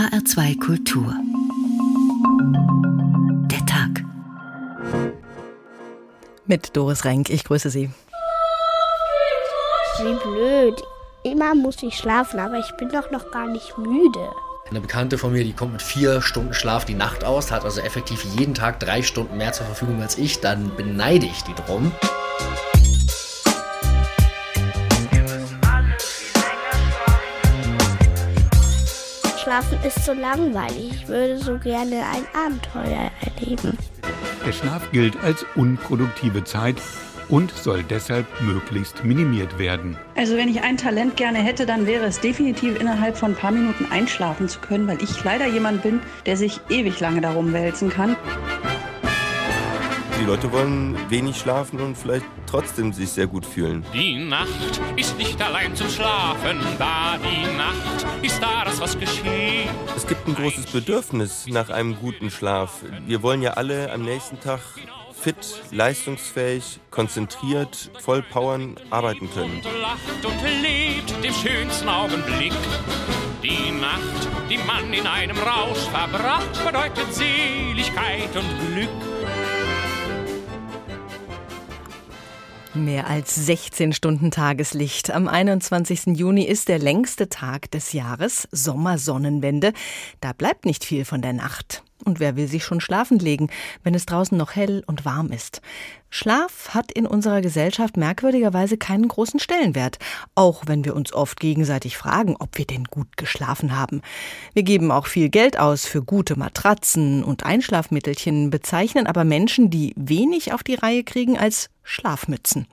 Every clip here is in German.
HR2 Kultur. Der Tag. Mit Doris Renk, ich grüße Sie. Wie blöd. Immer muss ich schlafen, aber ich bin doch noch gar nicht müde. Eine Bekannte von mir, die kommt mit vier Stunden Schlaf die Nacht aus, hat also effektiv jeden Tag drei Stunden mehr zur Verfügung als ich, dann beneide ich die drum. Schlafen ist so langweilig. Ich würde so gerne ein Abenteuer erleben. Der Schlaf gilt als unproduktive Zeit und soll deshalb möglichst minimiert werden. Also wenn ich ein Talent gerne hätte, dann wäre es definitiv innerhalb von ein paar Minuten einschlafen zu können, weil ich leider jemand bin, der sich ewig lange darum wälzen kann. Die Leute wollen wenig schlafen und vielleicht trotzdem sich sehr gut fühlen. Die Nacht ist nicht allein zum Schlafen da. Die Nacht ist da, das was geschieht. Es gibt ein großes Bedürfnis nach einem guten Schlaf. Wir wollen ja alle am nächsten Tag fit, leistungsfähig, konzentriert, voll powern arbeiten können. Und lacht und lebt den schönsten Augenblick. Die Nacht, die man in einem Rausch verbracht, bedeutet Seligkeit und Glück. Mehr als 16 Stunden Tageslicht. Am 21. Juni ist der längste Tag des Jahres, Sommersonnenwende. Da bleibt nicht viel von der Nacht. Und wer will sich schon schlafen legen, wenn es draußen noch hell und warm ist? Schlaf hat in unserer Gesellschaft merkwürdigerweise keinen großen Stellenwert, auch wenn wir uns oft gegenseitig fragen, ob wir denn gut geschlafen haben. Wir geben auch viel Geld aus für gute Matratzen und Einschlafmittelchen, bezeichnen aber Menschen, die wenig auf die Reihe kriegen, als Schlafmützen.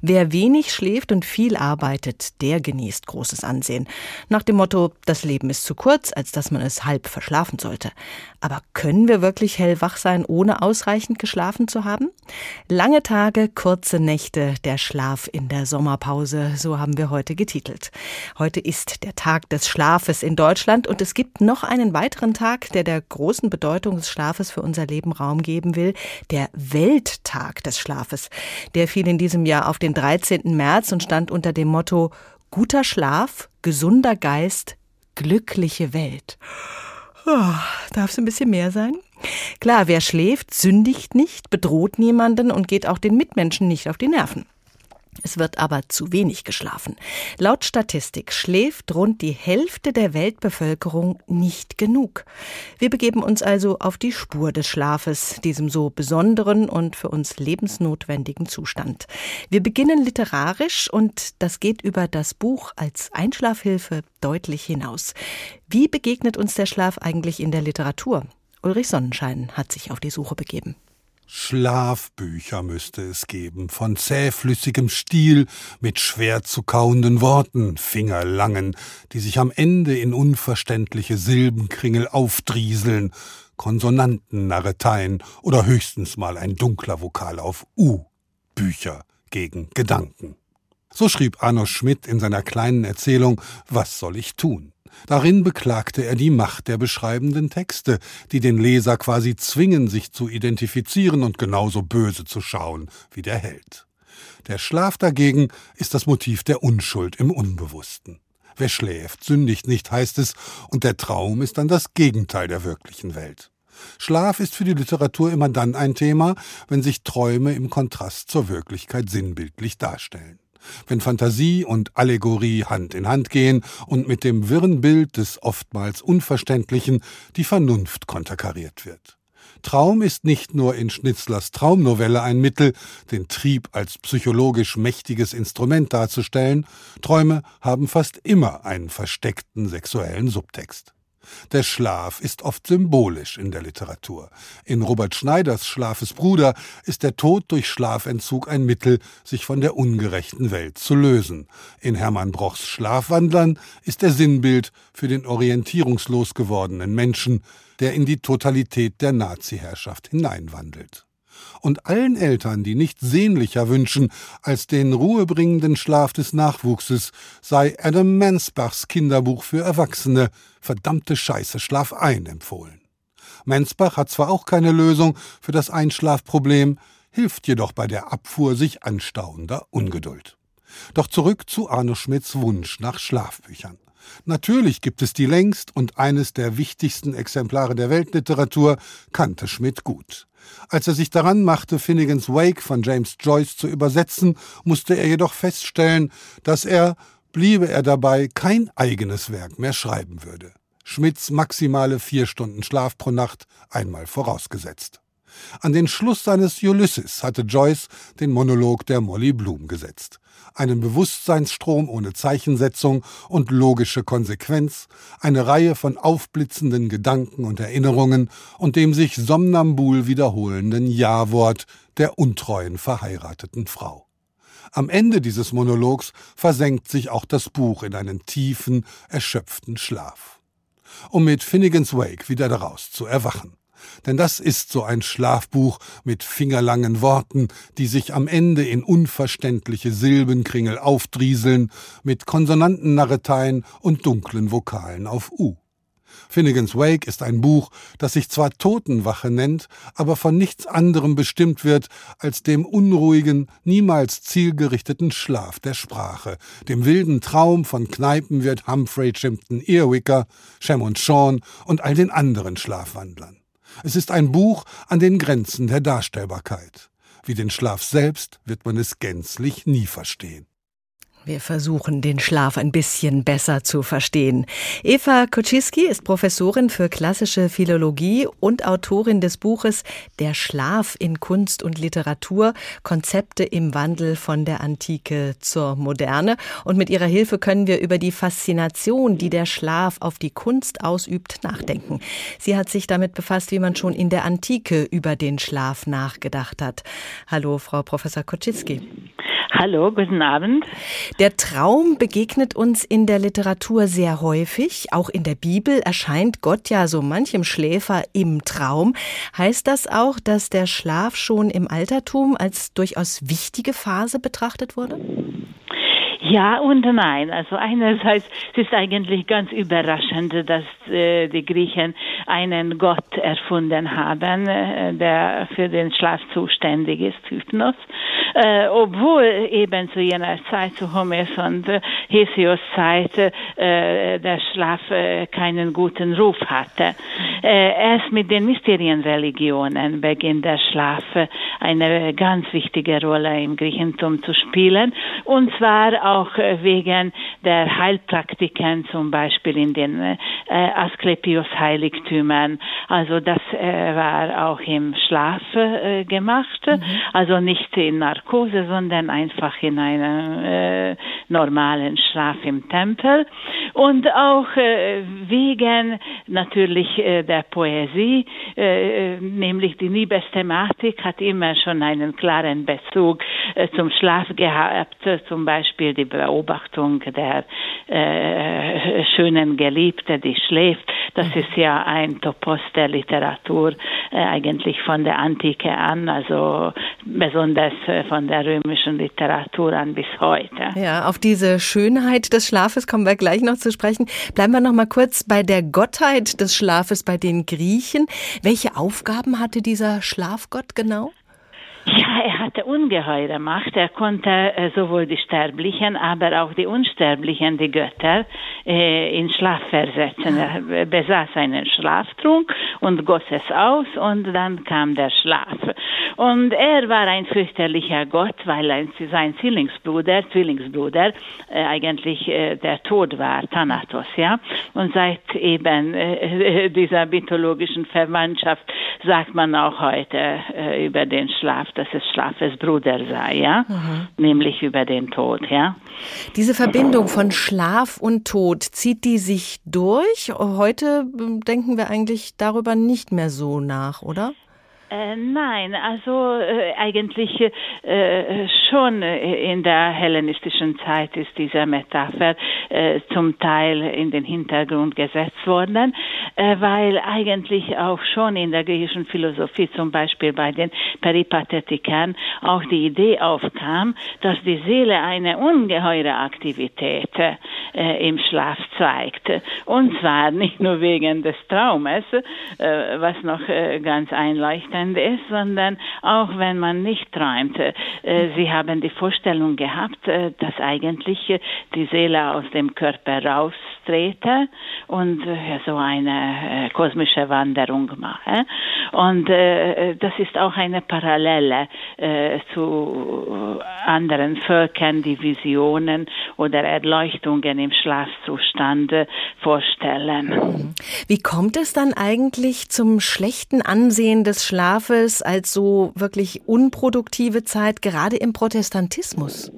Wer wenig schläft und viel arbeitet, der genießt großes Ansehen. Nach dem Motto, das Leben ist zu kurz, als dass man es halb verschlafen sollte. Aber können wir wirklich hellwach sein, ohne ausreichend geschlafen zu haben? Lange Tage, kurze Nächte, der Schlaf in der Sommerpause, so haben wir heute getitelt. Heute ist der Tag des Schlafes in Deutschland und es gibt noch einen weiteren Tag, der der großen Bedeutung des Schlafes für unser Leben Raum geben will, der Welttag des Schlafes. Der fiel in diesem Jahr auf den 13. März und stand unter dem Motto Guter Schlaf, gesunder Geist, glückliche Welt. Oh, Darf es ein bisschen mehr sein? Klar, wer schläft, sündigt nicht, bedroht niemanden und geht auch den Mitmenschen nicht auf die Nerven. Es wird aber zu wenig geschlafen. Laut Statistik schläft rund die Hälfte der Weltbevölkerung nicht genug. Wir begeben uns also auf die Spur des Schlafes, diesem so besonderen und für uns lebensnotwendigen Zustand. Wir beginnen literarisch und das geht über das Buch als Einschlafhilfe deutlich hinaus. Wie begegnet uns der Schlaf eigentlich in der Literatur? Ulrich Sonnenschein hat sich auf die Suche begeben. Schlafbücher müsste es geben, von zähflüssigem Stil, mit schwer zu kauenden Worten, Fingerlangen, die sich am Ende in unverständliche Silbenkringel aufdrieseln, Konsonantennarreteien oder höchstens mal ein dunkler Vokal auf U. Bücher gegen Gedanken. So schrieb Arno Schmidt in seiner kleinen Erzählung Was soll ich tun? Darin beklagte er die Macht der beschreibenden Texte, die den Leser quasi zwingen, sich zu identifizieren und genauso böse zu schauen wie der Held. Der Schlaf dagegen ist das Motiv der Unschuld im Unbewussten. Wer schläft, sündigt nicht, heißt es, und der Traum ist dann das Gegenteil der wirklichen Welt. Schlaf ist für die Literatur immer dann ein Thema, wenn sich Träume im Kontrast zur Wirklichkeit sinnbildlich darstellen wenn Fantasie und Allegorie Hand in Hand gehen und mit dem wirren Bild des oftmals Unverständlichen die Vernunft konterkariert wird. Traum ist nicht nur in Schnitzlers Traumnovelle ein Mittel, den Trieb als psychologisch mächtiges Instrument darzustellen, Träume haben fast immer einen versteckten sexuellen Subtext. Der Schlaf ist oft symbolisch in der Literatur. In Robert Schneiders Schlafes Bruder ist der Tod durch Schlafentzug ein Mittel, sich von der ungerechten Welt zu lösen. In Hermann Brochs Schlafwandlern ist er Sinnbild für den orientierungslos gewordenen Menschen, der in die Totalität der Naziherrschaft hineinwandelt und allen Eltern, die nichts sehnlicher wünschen als den ruhebringenden Schlaf des Nachwuchses, sei Adam Mansbachs Kinderbuch für Erwachsene Verdammte Scheiße, schlaf ein empfohlen. Mansbach hat zwar auch keine Lösung für das Einschlafproblem, hilft jedoch bei der Abfuhr sich anstauender Ungeduld. Doch zurück zu Arno Schmidts Wunsch nach Schlafbüchern. Natürlich gibt es die längst und eines der wichtigsten Exemplare der Weltliteratur, kannte Schmidt gut. Als er sich daran machte, Finnegans Wake von James Joyce zu übersetzen, musste er jedoch feststellen, dass er, bliebe er dabei, kein eigenes Werk mehr schreiben würde. Schmidts maximale vier Stunden Schlaf pro Nacht einmal vorausgesetzt. An den Schluss seines Ulysses hatte Joyce den Monolog der Molly Bloom gesetzt. Einen Bewusstseinsstrom ohne Zeichensetzung und logische Konsequenz, eine Reihe von aufblitzenden Gedanken und Erinnerungen und dem sich somnambul wiederholenden Ja-Wort der untreuen verheirateten Frau. Am Ende dieses Monologs versenkt sich auch das Buch in einen tiefen, erschöpften Schlaf. Um mit Finnegans Wake wieder daraus zu erwachen denn das ist so ein Schlafbuch mit fingerlangen Worten, die sich am Ende in unverständliche Silbenkringel aufdrieseln, mit Konsonantennarreteien und dunklen Vokalen auf U. Finnegans Wake ist ein Buch, das sich zwar Totenwache nennt, aber von nichts anderem bestimmt wird als dem unruhigen, niemals zielgerichteten Schlaf der Sprache, dem wilden Traum von Kneipenwirt Humphrey Chimpton Earwicker, Shem und Sean und all den anderen Schlafwandlern. Es ist ein Buch an den Grenzen der Darstellbarkeit. Wie den Schlaf selbst wird man es gänzlich nie verstehen. Wir versuchen, den Schlaf ein bisschen besser zu verstehen. Eva Koczyski ist Professorin für klassische Philologie und Autorin des Buches Der Schlaf in Kunst und Literatur, Konzepte im Wandel von der Antike zur Moderne. Und mit ihrer Hilfe können wir über die Faszination, die der Schlaf auf die Kunst ausübt, nachdenken. Sie hat sich damit befasst, wie man schon in der Antike über den Schlaf nachgedacht hat. Hallo, Frau Professor Koczyski. Hallo, guten Abend. Der Traum begegnet uns in der Literatur sehr häufig. Auch in der Bibel erscheint Gott ja so manchem Schläfer im Traum. Heißt das auch, dass der Schlaf schon im Altertum als durchaus wichtige Phase betrachtet wurde? Ja und nein. Also einerseits es ist eigentlich ganz überraschend, dass äh, die Griechen einen Gott erfunden haben, äh, der für den Schlaf zuständig ist, Hypnos. Äh, obwohl eben zu jener Zeit, zu Homers und äh, Hesios Zeit, äh, der Schlaf äh, keinen guten Ruf hatte. Äh, erst mit den Mysterienreligionen beginnt der Schlaf äh, eine ganz wichtige Rolle im Griechentum zu spielen. Und zwar auch äh, wegen der Heilpraktiken, zum Beispiel in den äh, Asklepios-Heiligtümern. Also das äh, war auch im Schlaf äh, gemacht, mhm. also nicht in Narkose, sondern einfach in einem äh, normalen Schlaf im Tempel. Und auch äh, wegen natürlich äh, der Poesie, äh, nämlich die Liebesthematik hat immer schon einen klaren Bezug äh, zum Schlaf gehabt, zum Beispiel die Beobachtung der äh, schönen Geliebte, die schläft. Das ist ja ein Topos der Literatur äh, eigentlich von der Antike an, also besonders äh, von der römischen Literatur an bis heute. Ja, auf diese Schönheit des Schlafes kommen wir gleich noch zu sprechen. Bleiben wir noch mal kurz bei der Gottheit des Schlafes bei den Griechen. Welche Aufgaben hatte dieser Schlafgott genau? Ja, er hatte ungeheure Macht. Er konnte äh, sowohl die Sterblichen, aber auch die Unsterblichen, die Götter, äh, in Schlaf versetzen. Er besaß einen Schlaftrunk und goss es aus und dann kam der Schlaf. Und er war ein fürchterlicher Gott, weil ein, sein Zwillingsbruder, Zwillingsbruder, äh, eigentlich der Tod war, Thanatos, ja. Und seit eben dieser mythologischen Verwandtschaft sagt man auch heute über den Schlaf dass es Schlafes Bruder sei, ja, mhm. nämlich über den Tod, ja. Diese Verbindung von Schlaf und Tod, zieht die sich durch? Heute ähm, denken wir eigentlich darüber nicht mehr so nach, oder? Äh, nein, also äh, eigentlich äh, schon in der hellenistischen Zeit ist diese Metapher äh, zum Teil in den Hintergrund gesetzt worden, äh, weil eigentlich auch schon in der griechischen Philosophie, zum Beispiel bei den Peripathetikern, auch die Idee aufkam, dass die Seele eine ungeheure Aktivität im Schlaf zeigt. Und zwar nicht nur wegen des Traumes, was noch ganz einleuchtend ist, sondern auch wenn man nicht träumt. Äh, sie haben die Vorstellung gehabt, äh, dass eigentlich äh, die Seele aus dem Körper raustrete und so eine kosmische Wanderung mache. Und das ist auch eine Parallele zu anderen Völkern, die Visionen oder Erleuchtungen im Schlafzustand vorstellen. Mhm. Wie kommt es dann eigentlich zum schlechten Ansehen des Schlafes als so wirklich unproduktive Zeit, gerade im Protestantismus?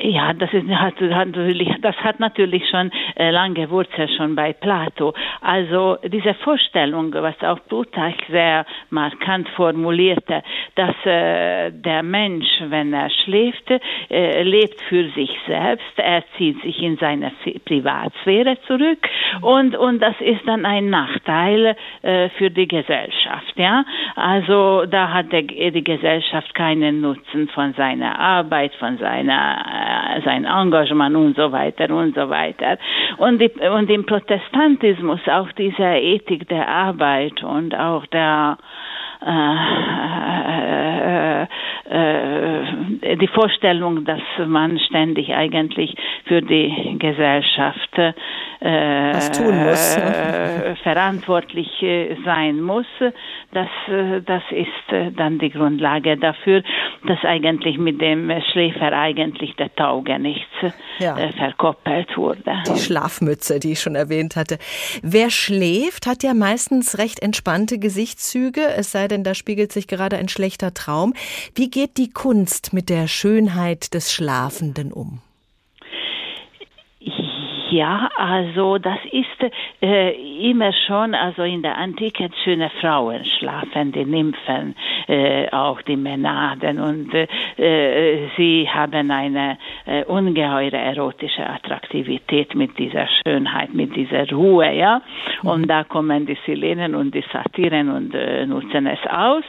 Ja, das, ist, hat, natürlich, das hat natürlich schon äh, lange Wurzeln schon bei Plato. Also diese Vorstellung, was auch Plutarch sehr markant formulierte, dass äh, der Mensch, wenn er schläft, äh, lebt für sich selbst, er zieht sich in seine Privatsphäre zurück und, und das ist dann ein Nachteil äh, für die Gesellschaft. Ja? Also da hat der, die Gesellschaft keinen Nutzen von seiner Arbeit, von seiner äh, sein Engagement und so weiter und so weiter. Und, die, und im Protestantismus auch diese Ethik der Arbeit und auch der äh, äh, äh, die Vorstellung, dass man ständig eigentlich für die Gesellschaft verantwortlich sein muss, das, das ist dann die Grundlage dafür, dass eigentlich mit dem Schläfer eigentlich der Tauge nichts ja. verkoppelt wurde. Die Schlafmütze, die ich schon erwähnt hatte. Wer schläft, hat ja meistens recht entspannte Gesichtszüge, es sei denn, da spiegelt sich gerade ein schlechter Traum. Wie geht die Kunst mit der Schönheit des Schlafenden um? Ja, also das ist äh, immer schon, also in der Antike schöne Frauen schlafen, die Nymphen, äh, auch die Mänaden und äh, sie haben eine äh, ungeheure erotische Attraktivität mit dieser Schönheit, mit dieser Ruhe, ja. Und da kommen die Silenen und die Satiren und äh, nutzen es aus.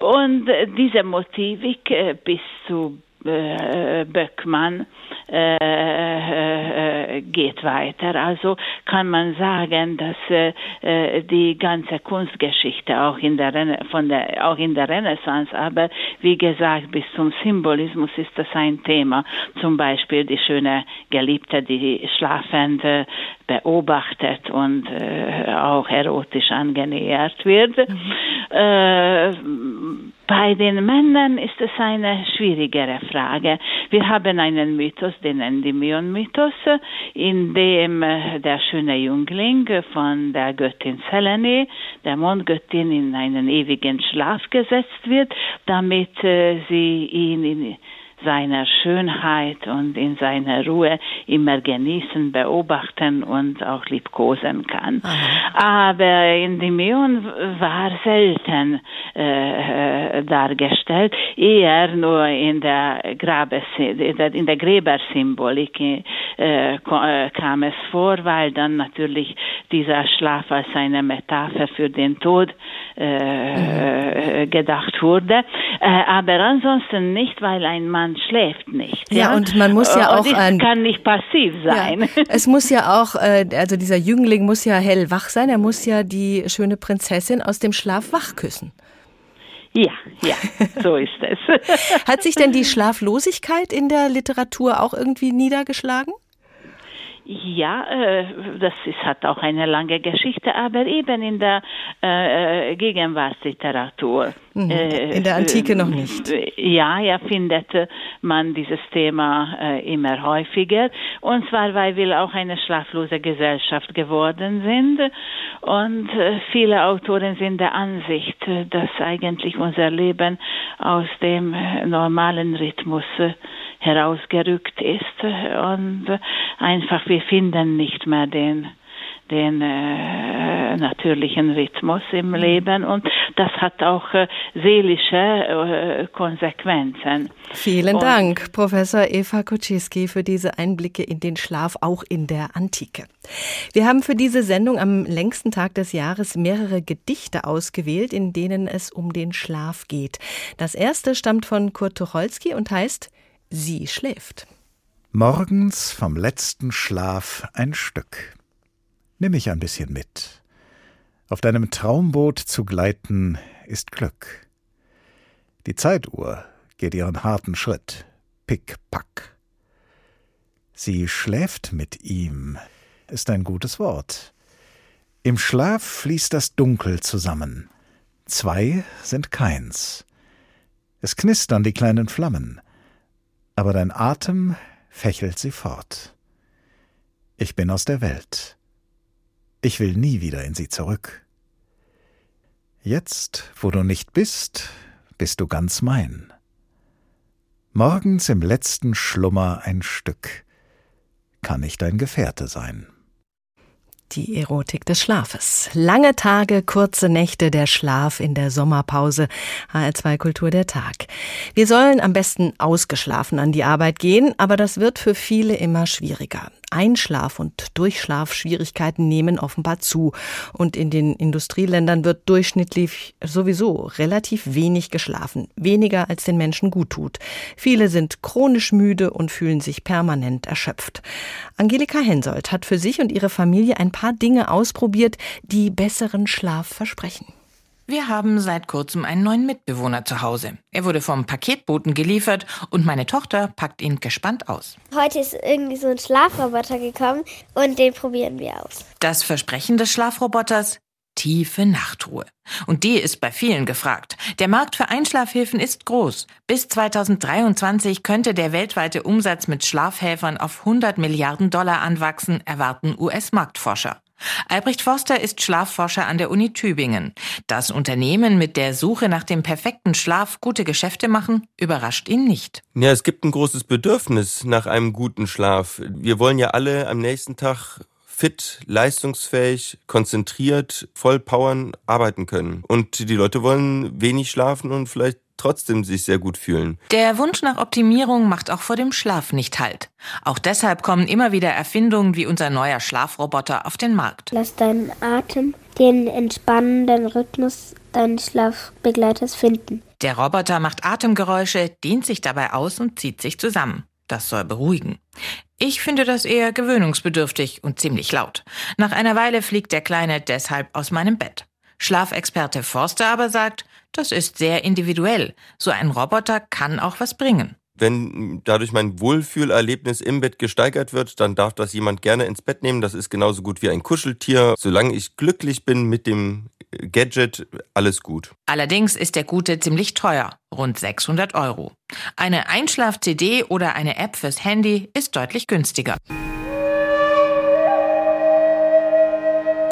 Und diese Motivik äh, bis zu äh, Böckmann äh, äh, geht weiter. Also kann man sagen, dass äh, die ganze Kunstgeschichte auch in der von der auch in der Renaissance, aber wie gesagt bis zum Symbolismus ist das ein Thema. Zum Beispiel die schöne Geliebte, die schlafende beobachtet und äh, auch erotisch angenähert wird. Mhm. Äh, bei den Männern ist es eine schwierigere Frage. Wir haben einen Mythos, den Endymion-Mythos, in dem äh, der schöne Jüngling von der Göttin Selene, der Mondgöttin, in einen ewigen Schlaf gesetzt wird, damit äh, sie ihn in seiner Schönheit und in seiner Ruhe immer genießen, beobachten und auch liebkosen kann. Aha. Aber Endymion war selten äh, dargestellt, eher nur in der, Grabes, in der Gräbersymbolik äh, äh, kam es vor, weil dann natürlich dieser Schlaf als eine Metapher für den Tod äh, mhm. gedacht wurde. Äh, aber ansonsten nicht, weil ein Mann schläft nicht. Ja, ja? und man muss ja auch. Es kann nicht passiv sein. Ja, es muss ja auch, äh, also dieser Jüngling muss ja hellwach sein, er muss ja die schöne Prinzessin aus dem Schlaf wach küssen. Ja, ja, so ist es. Hat sich denn die Schlaflosigkeit in der Literatur auch irgendwie niedergeschlagen? Ja, äh, das ist, hat auch eine lange Geschichte, aber eben in der äh, Gegenwartsliteratur. Mhm. Äh, in der Antike noch nicht. Ja, ja, findet man dieses Thema äh, immer häufiger. Und zwar, weil wir auch eine schlaflose Gesellschaft geworden sind. Und äh, viele Autoren sind der Ansicht, dass eigentlich unser Leben aus dem äh, normalen Rhythmus herausgerückt ist und einfach wir finden nicht mehr den den äh, natürlichen Rhythmus im mhm. Leben und das hat auch äh, seelische äh, Konsequenzen. Vielen und Dank, Professor Eva Kuczynski, für diese Einblicke in den Schlaf auch in der Antike. Wir haben für diese Sendung am längsten Tag des Jahres mehrere Gedichte ausgewählt, in denen es um den Schlaf geht. Das erste stammt von Kurt Tucholsky und heißt Sie schläft. Morgens vom letzten Schlaf ein Stück. Nimm mich ein bisschen mit. Auf deinem Traumboot zu gleiten ist Glück. Die Zeituhr geht ihren harten Schritt. Pick, pack. Sie schläft mit ihm, ist ein gutes Wort. Im Schlaf fließt das Dunkel zusammen. Zwei sind keins. Es knistern die kleinen Flammen, aber dein Atem fächelt sie fort. Ich bin aus der Welt. Ich will nie wieder in sie zurück. Jetzt, wo du nicht bist, bist du ganz mein. Morgens im letzten Schlummer ein Stück kann ich dein Gefährte sein. Die Erotik des Schlafes. Lange Tage, kurze Nächte, der Schlaf in der Sommerpause. HR2 Kultur der Tag. Wir sollen am besten ausgeschlafen an die Arbeit gehen, aber das wird für viele immer schwieriger. Einschlaf- und Durchschlafschwierigkeiten nehmen offenbar zu. Und in den Industrieländern wird durchschnittlich sowieso relativ wenig geschlafen. Weniger als den Menschen gut tut. Viele sind chronisch müde und fühlen sich permanent erschöpft. Angelika Hensoldt hat für sich und ihre Familie ein paar Dinge ausprobiert, die besseren Schlaf versprechen. Wir haben seit kurzem einen neuen Mitbewohner zu Hause. Er wurde vom Paketboten geliefert und meine Tochter packt ihn gespannt aus. Heute ist irgendwie so ein Schlafroboter gekommen und den probieren wir aus. Das Versprechen des Schlafroboters? Tiefe Nachtruhe. Und die ist bei vielen gefragt. Der Markt für Einschlafhilfen ist groß. Bis 2023 könnte der weltweite Umsatz mit Schlafhelfern auf 100 Milliarden Dollar anwachsen, erwarten US-Marktforscher. Albrecht Forster ist Schlafforscher an der Uni Tübingen. Dass Unternehmen mit der Suche nach dem perfekten Schlaf gute Geschäfte machen, überrascht ihn nicht. Ja, es gibt ein großes Bedürfnis nach einem guten Schlaf. Wir wollen ja alle am nächsten Tag fit, leistungsfähig, konzentriert, voll powern arbeiten können. Und die Leute wollen wenig schlafen und vielleicht trotzdem sich sehr gut fühlen. Der Wunsch nach Optimierung macht auch vor dem Schlaf nicht Halt. Auch deshalb kommen immer wieder Erfindungen wie unser neuer Schlafroboter auf den Markt. Lass deinen Atem, den entspannenden Rhythmus deines Schlafbegleiters finden. Der Roboter macht Atemgeräusche, dehnt sich dabei aus und zieht sich zusammen. Das soll beruhigen. Ich finde das eher gewöhnungsbedürftig und ziemlich laut. Nach einer Weile fliegt der Kleine deshalb aus meinem Bett. Schlafexperte Forster aber sagt, das ist sehr individuell. So ein Roboter kann auch was bringen. Wenn dadurch mein Wohlfühlerlebnis im Bett gesteigert wird, dann darf das jemand gerne ins Bett nehmen. Das ist genauso gut wie ein Kuscheltier. Solange ich glücklich bin mit dem Gadget, alles gut. Allerdings ist der Gute ziemlich teuer, rund 600 Euro. Eine Einschlaf-CD oder eine App fürs Handy ist deutlich günstiger.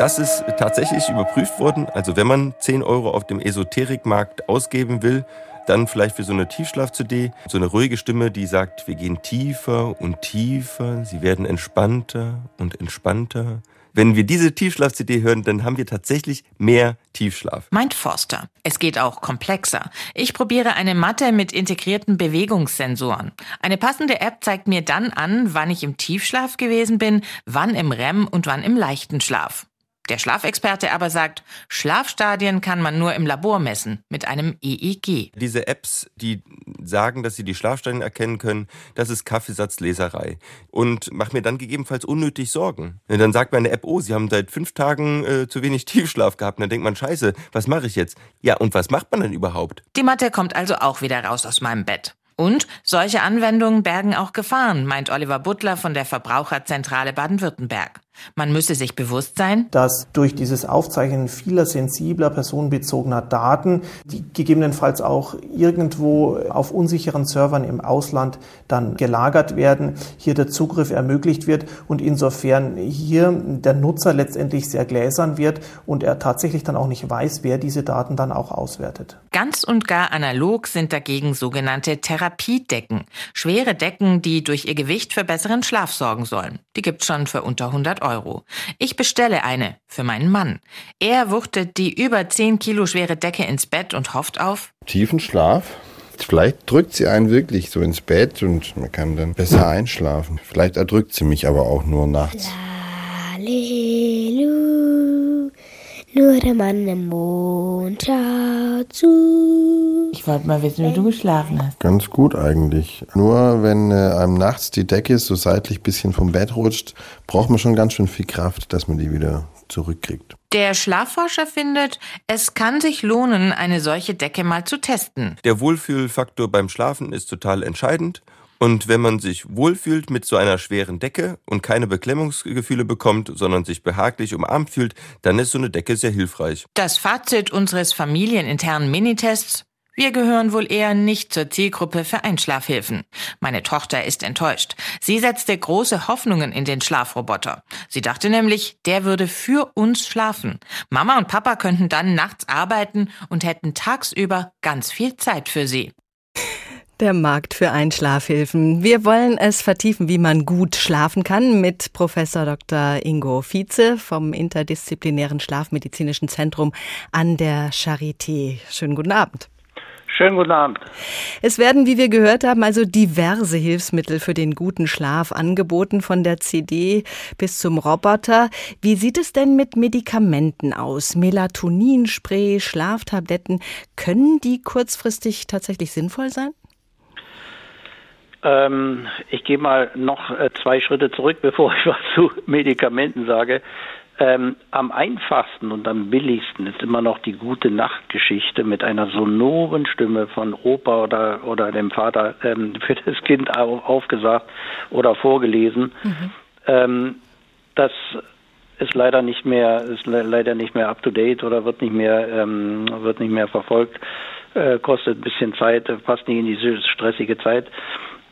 Das ist tatsächlich überprüft worden. Also wenn man 10 Euro auf dem Esoterikmarkt ausgeben will, dann vielleicht für so eine Tiefschlaf-CD, so eine ruhige Stimme, die sagt, wir gehen tiefer und tiefer, sie werden entspannter und entspannter. Wenn wir diese Tiefschlaf-CD hören, dann haben wir tatsächlich mehr Tiefschlaf. Meint Forster. Es geht auch komplexer. Ich probiere eine Matte mit integrierten Bewegungssensoren. Eine passende App zeigt mir dann an, wann ich im Tiefschlaf gewesen bin, wann im REM und wann im leichten Schlaf. Der Schlafexperte aber sagt, Schlafstadien kann man nur im Labor messen mit einem EEG. Diese Apps, die sagen, dass sie die Schlafstadien erkennen können, das ist Kaffeesatzleserei und macht mir dann gegebenenfalls unnötig Sorgen. Dann sagt meine App, oh, Sie haben seit fünf Tagen äh, zu wenig Tiefschlaf gehabt. Und dann denkt man, scheiße, was mache ich jetzt? Ja, und was macht man denn überhaupt? Die Matte kommt also auch wieder raus aus meinem Bett. Und solche Anwendungen bergen auch Gefahren, meint Oliver Butler von der Verbraucherzentrale Baden-Württemberg. Man müsse sich bewusst sein, dass durch dieses Aufzeichnen vieler sensibler personenbezogener Daten, die gegebenenfalls auch irgendwo auf unsicheren Servern im Ausland dann gelagert werden, hier der Zugriff ermöglicht wird und insofern hier der Nutzer letztendlich sehr gläsern wird und er tatsächlich dann auch nicht weiß, wer diese Daten dann auch auswertet. Ganz und gar analog sind dagegen sogenannte Therapiedecken, schwere Decken, die durch ihr Gewicht für besseren Schlaf sorgen sollen. Die gibt's schon für unter 100 Euro. Euro. Ich bestelle eine für meinen Mann. Er wuchtet die über 10 Kilo schwere Decke ins Bett und hofft auf tiefen Schlaf. Vielleicht drückt sie einen wirklich so ins Bett und man kann dann besser einschlafen. Vielleicht erdrückt sie mich aber auch nur nachts. Lalelu, Nur der Mann im Mond schaut zu. Ich wollte mal wissen, wie du geschlafen hast. Ganz gut eigentlich. Nur wenn äh, einem nachts die Decke so seitlich ein bisschen vom Bett rutscht, braucht man schon ganz schön viel Kraft, dass man die wieder zurückkriegt. Der Schlafforscher findet, es kann sich lohnen, eine solche Decke mal zu testen. Der Wohlfühlfaktor beim Schlafen ist total entscheidend. Und wenn man sich wohlfühlt mit so einer schweren Decke und keine Beklemmungsgefühle bekommt, sondern sich behaglich umarmt fühlt, dann ist so eine Decke sehr hilfreich. Das Fazit unseres familieninternen Minitests wir gehören wohl eher nicht zur Zielgruppe für Einschlafhilfen. Meine Tochter ist enttäuscht. Sie setzte große Hoffnungen in den Schlafroboter. Sie dachte nämlich, der würde für uns schlafen. Mama und Papa könnten dann nachts arbeiten und hätten tagsüber ganz viel Zeit für sie. Der Markt für Einschlafhilfen. Wir wollen es vertiefen, wie man gut schlafen kann, mit Professor Dr. Ingo Vize vom interdisziplinären Schlafmedizinischen Zentrum an der Charité. Schönen guten Abend. Schönen guten Abend. Es werden, wie wir gehört haben, also diverse Hilfsmittel für den guten Schlaf angeboten, von der CD bis zum Roboter. Wie sieht es denn mit Medikamenten aus? Melatoninspray, Schlaftabletten, können die kurzfristig tatsächlich sinnvoll sein? Ähm, ich gehe mal noch äh, zwei Schritte zurück, bevor ich was zu Medikamenten sage. Ähm, am einfachsten und am billigsten ist immer noch die gute Nachtgeschichte mit einer sonoren Stimme von Opa oder, oder dem Vater ähm, für das Kind aufgesagt oder vorgelesen. Mhm. Ähm, das ist leider nicht mehr ist leider nicht mehr up to date oder wird nicht mehr ähm, wird nicht mehr verfolgt. Äh, kostet ein bisschen Zeit, passt nicht in diese stressige Zeit.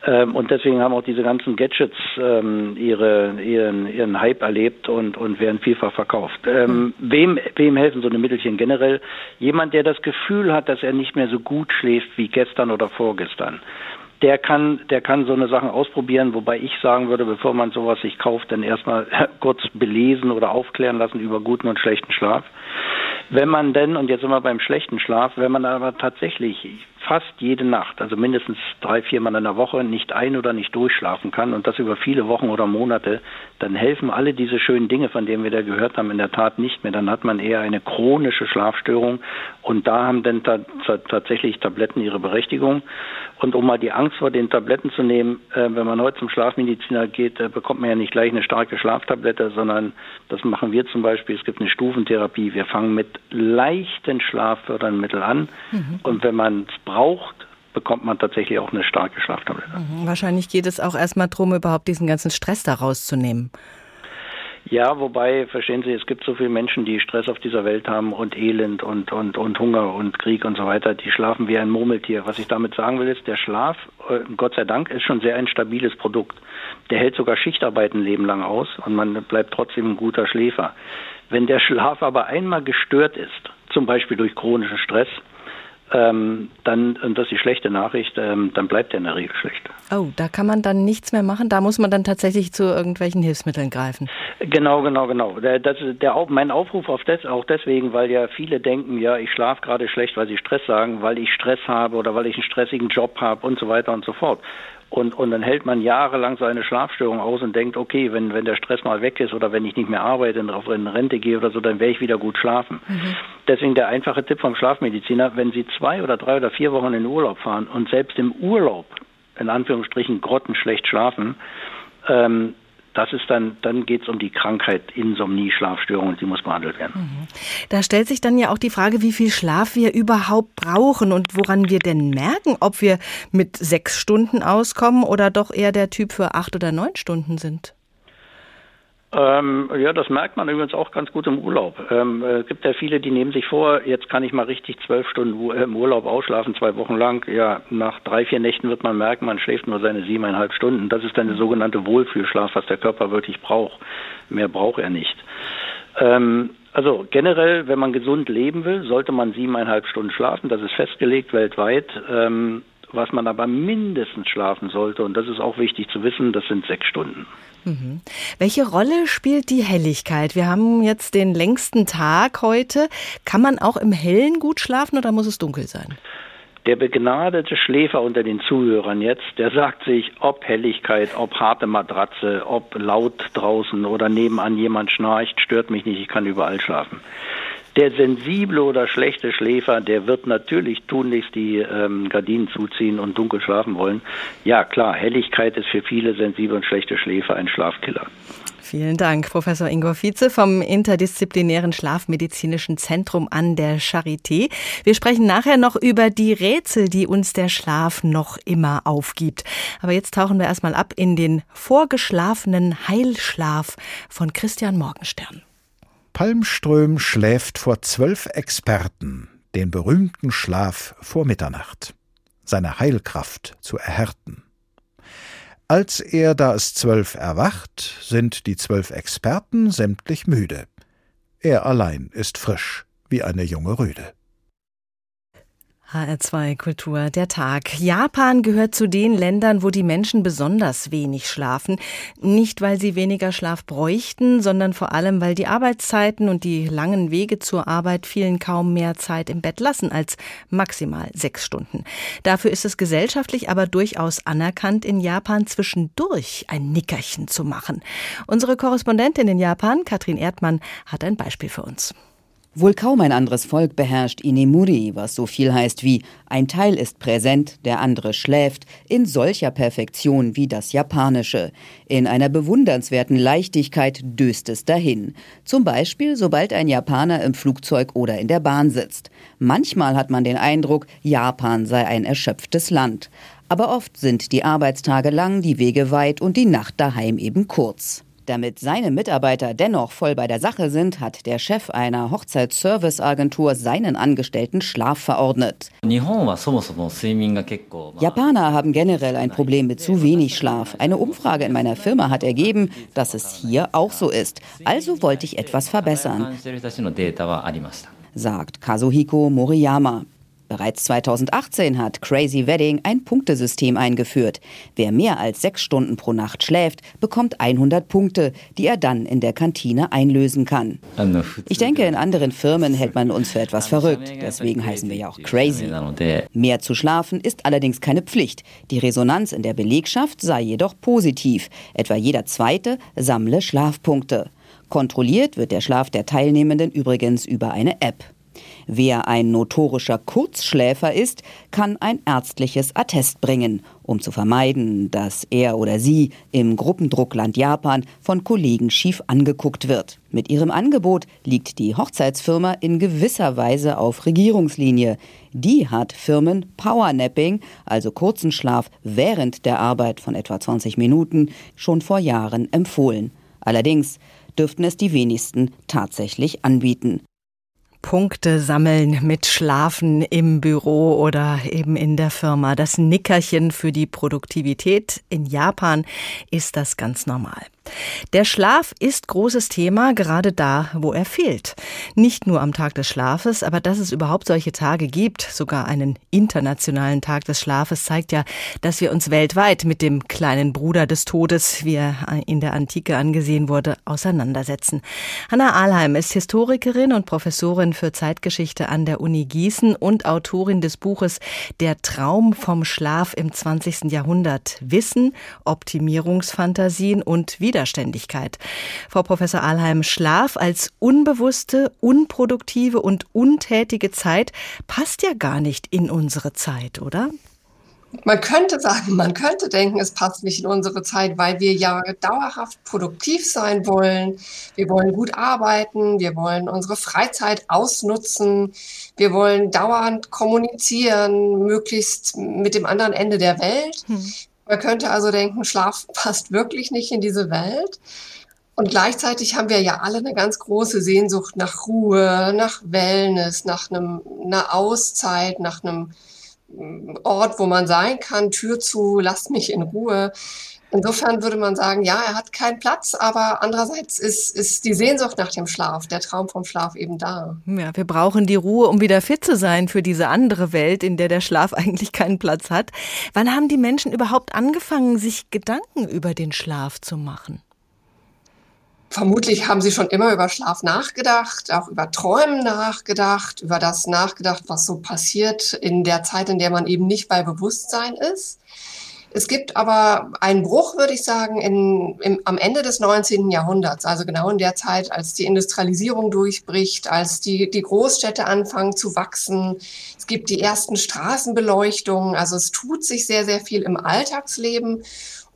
Ähm, und deswegen haben auch diese ganzen Gadgets ähm, ihre, ihren, ihren Hype erlebt und, und werden vielfach verkauft. Ähm, wem, wem helfen so eine Mittelchen generell? Jemand, der das Gefühl hat, dass er nicht mehr so gut schläft wie gestern oder vorgestern. Der kann, der kann so eine Sachen ausprobieren, wobei ich sagen würde, bevor man sowas sich kauft, dann erstmal kurz belesen oder aufklären lassen über guten und schlechten Schlaf. Wenn man denn, und jetzt sind wir beim schlechten Schlaf, wenn man aber tatsächlich fast jede Nacht, also mindestens drei, viermal in der Woche, nicht ein- oder nicht durchschlafen kann und das über viele Wochen oder Monate, dann helfen alle diese schönen Dinge, von denen wir da gehört haben, in der Tat nicht mehr. Dann hat man eher eine chronische Schlafstörung und da haben dann tatsächlich Tabletten ihre Berechtigung. Und um mal die Angst vor den Tabletten zu nehmen, äh, wenn man heute zum Schlafmediziner geht, äh, bekommt man ja nicht gleich eine starke Schlaftablette, sondern das machen wir zum Beispiel. Es gibt eine Stufentherapie. Wir fangen mit leichten schlaffördernden Mitteln an. Mhm. Und wenn man es braucht, bekommt man tatsächlich auch eine starke Schlaftablette. Mhm. Wahrscheinlich geht es auch erstmal darum, überhaupt diesen ganzen Stress da rauszunehmen. Ja, wobei, verstehen Sie, es gibt so viele Menschen, die Stress auf dieser Welt haben und Elend und, und, und Hunger und Krieg und so weiter. Die schlafen wie ein Murmeltier. Was ich damit sagen will, ist, der Schlaf, äh, Gott sei Dank, ist schon sehr ein stabiles Produkt. Der hält sogar Schichtarbeiten Leben lang aus und man bleibt trotzdem ein guter Schläfer. Wenn der Schlaf aber einmal gestört ist, zum Beispiel durch chronischen Stress, ähm, dann, und das ist die schlechte Nachricht, ähm, dann bleibt er in der Regel schlecht. Oh, da kann man dann nichts mehr machen, da muss man dann tatsächlich zu irgendwelchen Hilfsmitteln greifen. Genau, genau, genau. Der, das, der, mein Aufruf auf das, auch deswegen, weil ja viele denken, ja, ich schlafe gerade schlecht, weil sie Stress sagen, weil ich Stress habe oder weil ich einen stressigen Job habe und so weiter und so fort. Und, und dann hält man jahrelang seine Schlafstörung aus und denkt, okay, wenn, wenn der Stress mal weg ist oder wenn ich nicht mehr arbeite und auf Rente gehe oder so, dann werde ich wieder gut schlafen. Mhm. Deswegen der einfache Tipp vom Schlafmediziner, wenn Sie zwei oder drei oder vier Wochen in den Urlaub fahren und selbst im Urlaub, in Anführungsstrichen, grottenschlecht schlafen, ähm, das ist dann, dann geht es um die Krankheit Insomnie, Schlafstörung und die muss behandelt werden. Mhm. Da stellt sich dann ja auch die Frage, wie viel Schlaf wir überhaupt brauchen und woran wir denn merken, ob wir mit sechs Stunden auskommen oder doch eher der Typ für acht oder neun Stunden sind. Ähm, ja, das merkt man übrigens auch ganz gut im Urlaub. Ähm, es gibt ja viele, die nehmen sich vor, jetzt kann ich mal richtig zwölf Stunden im Urlaub ausschlafen, zwei Wochen lang. Ja, nach drei, vier Nächten wird man merken, man schläft nur seine siebeneinhalb Stunden. Das ist dann der sogenannte Wohlfühlschlaf, was der Körper wirklich braucht. Mehr braucht er nicht. Ähm, also generell, wenn man gesund leben will, sollte man siebeneinhalb Stunden schlafen. Das ist festgelegt weltweit. Ähm, was man aber mindestens schlafen sollte, und das ist auch wichtig zu wissen, das sind sechs Stunden. Mhm. Welche Rolle spielt die Helligkeit? Wir haben jetzt den längsten Tag heute. Kann man auch im Hellen gut schlafen oder muss es dunkel sein? Der begnadete Schläfer unter den Zuhörern jetzt, der sagt sich, ob Helligkeit, ob harte Matratze, ob laut draußen oder nebenan jemand schnarcht, stört mich nicht, ich kann überall schlafen. Der sensible oder schlechte Schläfer, der wird natürlich tunlichst die ähm, Gardinen zuziehen und dunkel schlafen wollen. Ja, klar, Helligkeit ist für viele sensible und schlechte Schläfer ein Schlafkiller. Vielen Dank, Professor Ingo Vize vom Interdisziplinären Schlafmedizinischen Zentrum an der Charité. Wir sprechen nachher noch über die Rätsel, die uns der Schlaf noch immer aufgibt. Aber jetzt tauchen wir erstmal ab in den vorgeschlafenen Heilschlaf von Christian Morgenstern. Palmström schläft vor zwölf Experten den berühmten Schlaf vor Mitternacht, seine Heilkraft zu erhärten. Als er, da es zwölf erwacht, sind die zwölf Experten sämtlich müde. Er allein ist frisch wie eine junge Rüde. HR2 Kultur, der Tag. Japan gehört zu den Ländern, wo die Menschen besonders wenig schlafen. Nicht, weil sie weniger Schlaf bräuchten, sondern vor allem, weil die Arbeitszeiten und die langen Wege zur Arbeit vielen kaum mehr Zeit im Bett lassen als maximal sechs Stunden. Dafür ist es gesellschaftlich aber durchaus anerkannt, in Japan zwischendurch ein Nickerchen zu machen. Unsere Korrespondentin in Japan, Katrin Erdmann, hat ein Beispiel für uns. Wohl kaum ein anderes Volk beherrscht Inemuri, was so viel heißt wie ein Teil ist präsent, der andere schläft, in solcher Perfektion wie das japanische. In einer bewundernswerten Leichtigkeit döst es dahin. Zum Beispiel, sobald ein Japaner im Flugzeug oder in der Bahn sitzt. Manchmal hat man den Eindruck, Japan sei ein erschöpftes Land. Aber oft sind die Arbeitstage lang, die Wege weit und die Nacht daheim eben kurz. Damit seine Mitarbeiter dennoch voll bei der Sache sind, hat der Chef einer Hochzeitsserviceagentur seinen Angestellten Schlaf verordnet. Japaner haben generell ein Problem mit zu wenig Schlaf. Eine Umfrage in meiner Firma hat ergeben, dass es hier auch so ist. Also wollte ich etwas verbessern, sagt Kazuhiko Moriyama. Bereits 2018 hat Crazy Wedding ein Punktesystem eingeführt. Wer mehr als sechs Stunden pro Nacht schläft, bekommt 100 Punkte, die er dann in der Kantine einlösen kann. Ich denke, in anderen Firmen hält man uns für etwas verrückt. Deswegen heißen wir ja auch Crazy. Mehr zu schlafen ist allerdings keine Pflicht. Die Resonanz in der Belegschaft sei jedoch positiv. Etwa jeder Zweite sammle Schlafpunkte. Kontrolliert wird der Schlaf der Teilnehmenden übrigens über eine App. Wer ein notorischer Kurzschläfer ist, kann ein ärztliches Attest bringen, um zu vermeiden, dass er oder sie im Gruppendruckland Japan von Kollegen schief angeguckt wird. Mit ihrem Angebot liegt die Hochzeitsfirma in gewisser Weise auf Regierungslinie. Die hat Firmen Powernapping, also kurzen Schlaf während der Arbeit von etwa 20 Minuten, schon vor Jahren empfohlen. Allerdings dürften es die wenigsten tatsächlich anbieten. Punkte sammeln mit Schlafen im Büro oder eben in der Firma. Das Nickerchen für die Produktivität in Japan ist das ganz normal. Der Schlaf ist großes Thema, gerade da, wo er fehlt. Nicht nur am Tag des Schlafes, aber dass es überhaupt solche Tage gibt, sogar einen internationalen Tag des Schlafes, zeigt ja, dass wir uns weltweit mit dem kleinen Bruder des Todes, wie er in der Antike angesehen wurde, auseinandersetzen. Hanna Ahlheim ist Historikerin und Professorin für Zeitgeschichte an der Uni Gießen und Autorin des Buches Der Traum vom Schlaf im 20. Jahrhundert. Wissen, Optimierungsfantasien und wieder Widerständigkeit. Frau Professor Ahlheim, Schlaf als unbewusste, unproduktive und untätige Zeit passt ja gar nicht in unsere Zeit, oder? Man könnte sagen, man könnte denken, es passt nicht in unsere Zeit, weil wir ja dauerhaft produktiv sein wollen. Wir wollen gut arbeiten, wir wollen unsere Freizeit ausnutzen, wir wollen dauernd kommunizieren, möglichst mit dem anderen Ende der Welt. Hm. Man könnte also denken, Schlaf passt wirklich nicht in diese Welt. Und gleichzeitig haben wir ja alle eine ganz große Sehnsucht nach Ruhe, nach Wellness, nach einem, einer Auszeit, nach einem mm, Ort, wo man sein kann, Tür zu, lasst mich in Ruhe. Insofern würde man sagen, ja, er hat keinen Platz, aber andererseits ist, ist die Sehnsucht nach dem Schlaf, der Traum vom Schlaf eben da. Ja, wir brauchen die Ruhe, um wieder fit zu sein für diese andere Welt, in der der Schlaf eigentlich keinen Platz hat. Wann haben die Menschen überhaupt angefangen, sich Gedanken über den Schlaf zu machen? Vermutlich haben sie schon immer über Schlaf nachgedacht, auch über Träumen nachgedacht, über das nachgedacht, was so passiert in der Zeit, in der man eben nicht bei Bewusstsein ist. Es gibt aber einen Bruch, würde ich sagen, in, im, am Ende des 19. Jahrhunderts, also genau in der Zeit, als die Industrialisierung durchbricht, als die, die Großstädte anfangen zu wachsen. Es gibt die ersten Straßenbeleuchtungen, also es tut sich sehr, sehr viel im Alltagsleben.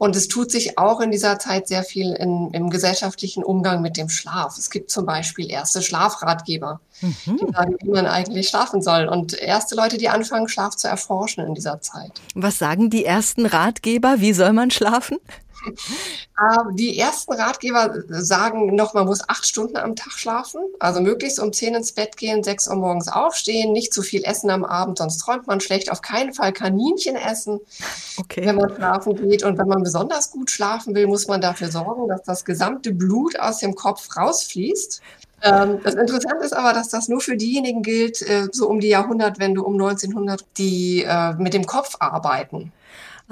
Und es tut sich auch in dieser Zeit sehr viel in, im gesellschaftlichen Umgang mit dem Schlaf. Es gibt zum Beispiel erste Schlafratgeber, mhm. die sagen, wie man eigentlich schlafen soll. Und erste Leute, die anfangen, Schlaf zu erforschen in dieser Zeit. Was sagen die ersten Ratgeber? Wie soll man schlafen? Ähm, die ersten Ratgeber sagen noch, man muss acht Stunden am Tag schlafen, also möglichst um zehn ins Bett gehen, sechs Uhr morgens aufstehen, nicht zu viel essen am Abend, sonst träumt man schlecht. Auf keinen Fall Kaninchen essen, okay. wenn man schlafen geht. Und wenn man besonders gut schlafen will, muss man dafür sorgen, dass das gesamte Blut aus dem Kopf rausfließt. Ähm, das Interessante ist aber, dass das nur für diejenigen gilt, äh, so um die Jahrhundertwende, um 1900, die äh, mit dem Kopf arbeiten.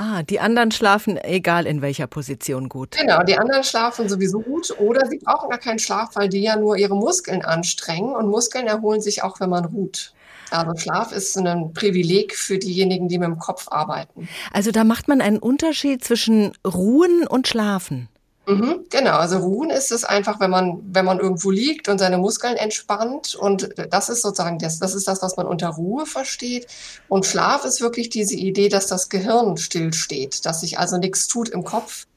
Ah, die anderen schlafen egal in welcher Position gut. Genau, die anderen schlafen sowieso gut oder sie brauchen gar keinen Schlaf, weil die ja nur ihre Muskeln anstrengen und Muskeln erholen sich auch, wenn man ruht. Also Schlaf ist ein Privileg für diejenigen, die mit dem Kopf arbeiten. Also da macht man einen Unterschied zwischen Ruhen und Schlafen. Mhm, genau, also Ruhen ist es einfach, wenn man, wenn man irgendwo liegt und seine Muskeln entspannt. Und das ist sozusagen das, das ist das, was man unter Ruhe versteht. Und Schlaf ist wirklich diese Idee, dass das Gehirn stillsteht, dass sich also nichts tut im Kopf.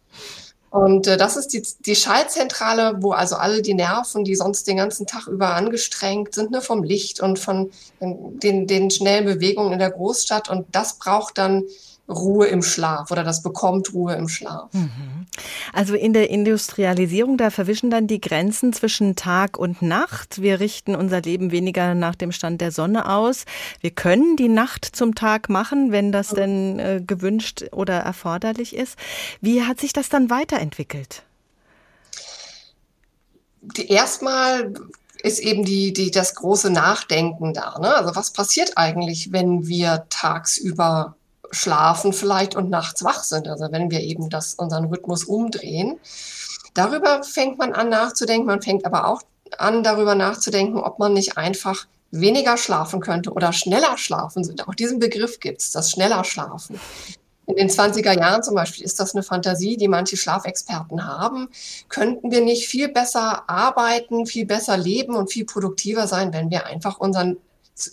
Und äh, das ist die, die Schaltzentrale, wo also alle die Nerven, die sonst den ganzen Tag über angestrengt sind, ne, vom Licht und von den, den schnellen Bewegungen in der Großstadt. Und das braucht dann Ruhe im Schlaf oder das bekommt Ruhe im Schlaf. Mhm. Also in der Industrialisierung, da verwischen dann die Grenzen zwischen Tag und Nacht. Wir richten unser Leben weniger nach dem Stand der Sonne aus. Wir können die Nacht zum Tag machen, wenn das denn äh, gewünscht oder erforderlich ist. Wie hat sich das dann weiterentwickelt? Erstmal ist eben die, die, das große Nachdenken da. Ne? Also was passiert eigentlich, wenn wir tagsüber schlafen vielleicht und nachts wach sind. Also wenn wir eben das, unseren Rhythmus umdrehen. Darüber fängt man an nachzudenken. Man fängt aber auch an, darüber nachzudenken, ob man nicht einfach weniger schlafen könnte oder schneller schlafen. Auch diesen Begriff gibt es, das schneller Schlafen. In den 20er Jahren zum Beispiel ist das eine Fantasie, die manche Schlafexperten haben. Könnten wir nicht viel besser arbeiten, viel besser leben und viel produktiver sein, wenn wir einfach unseren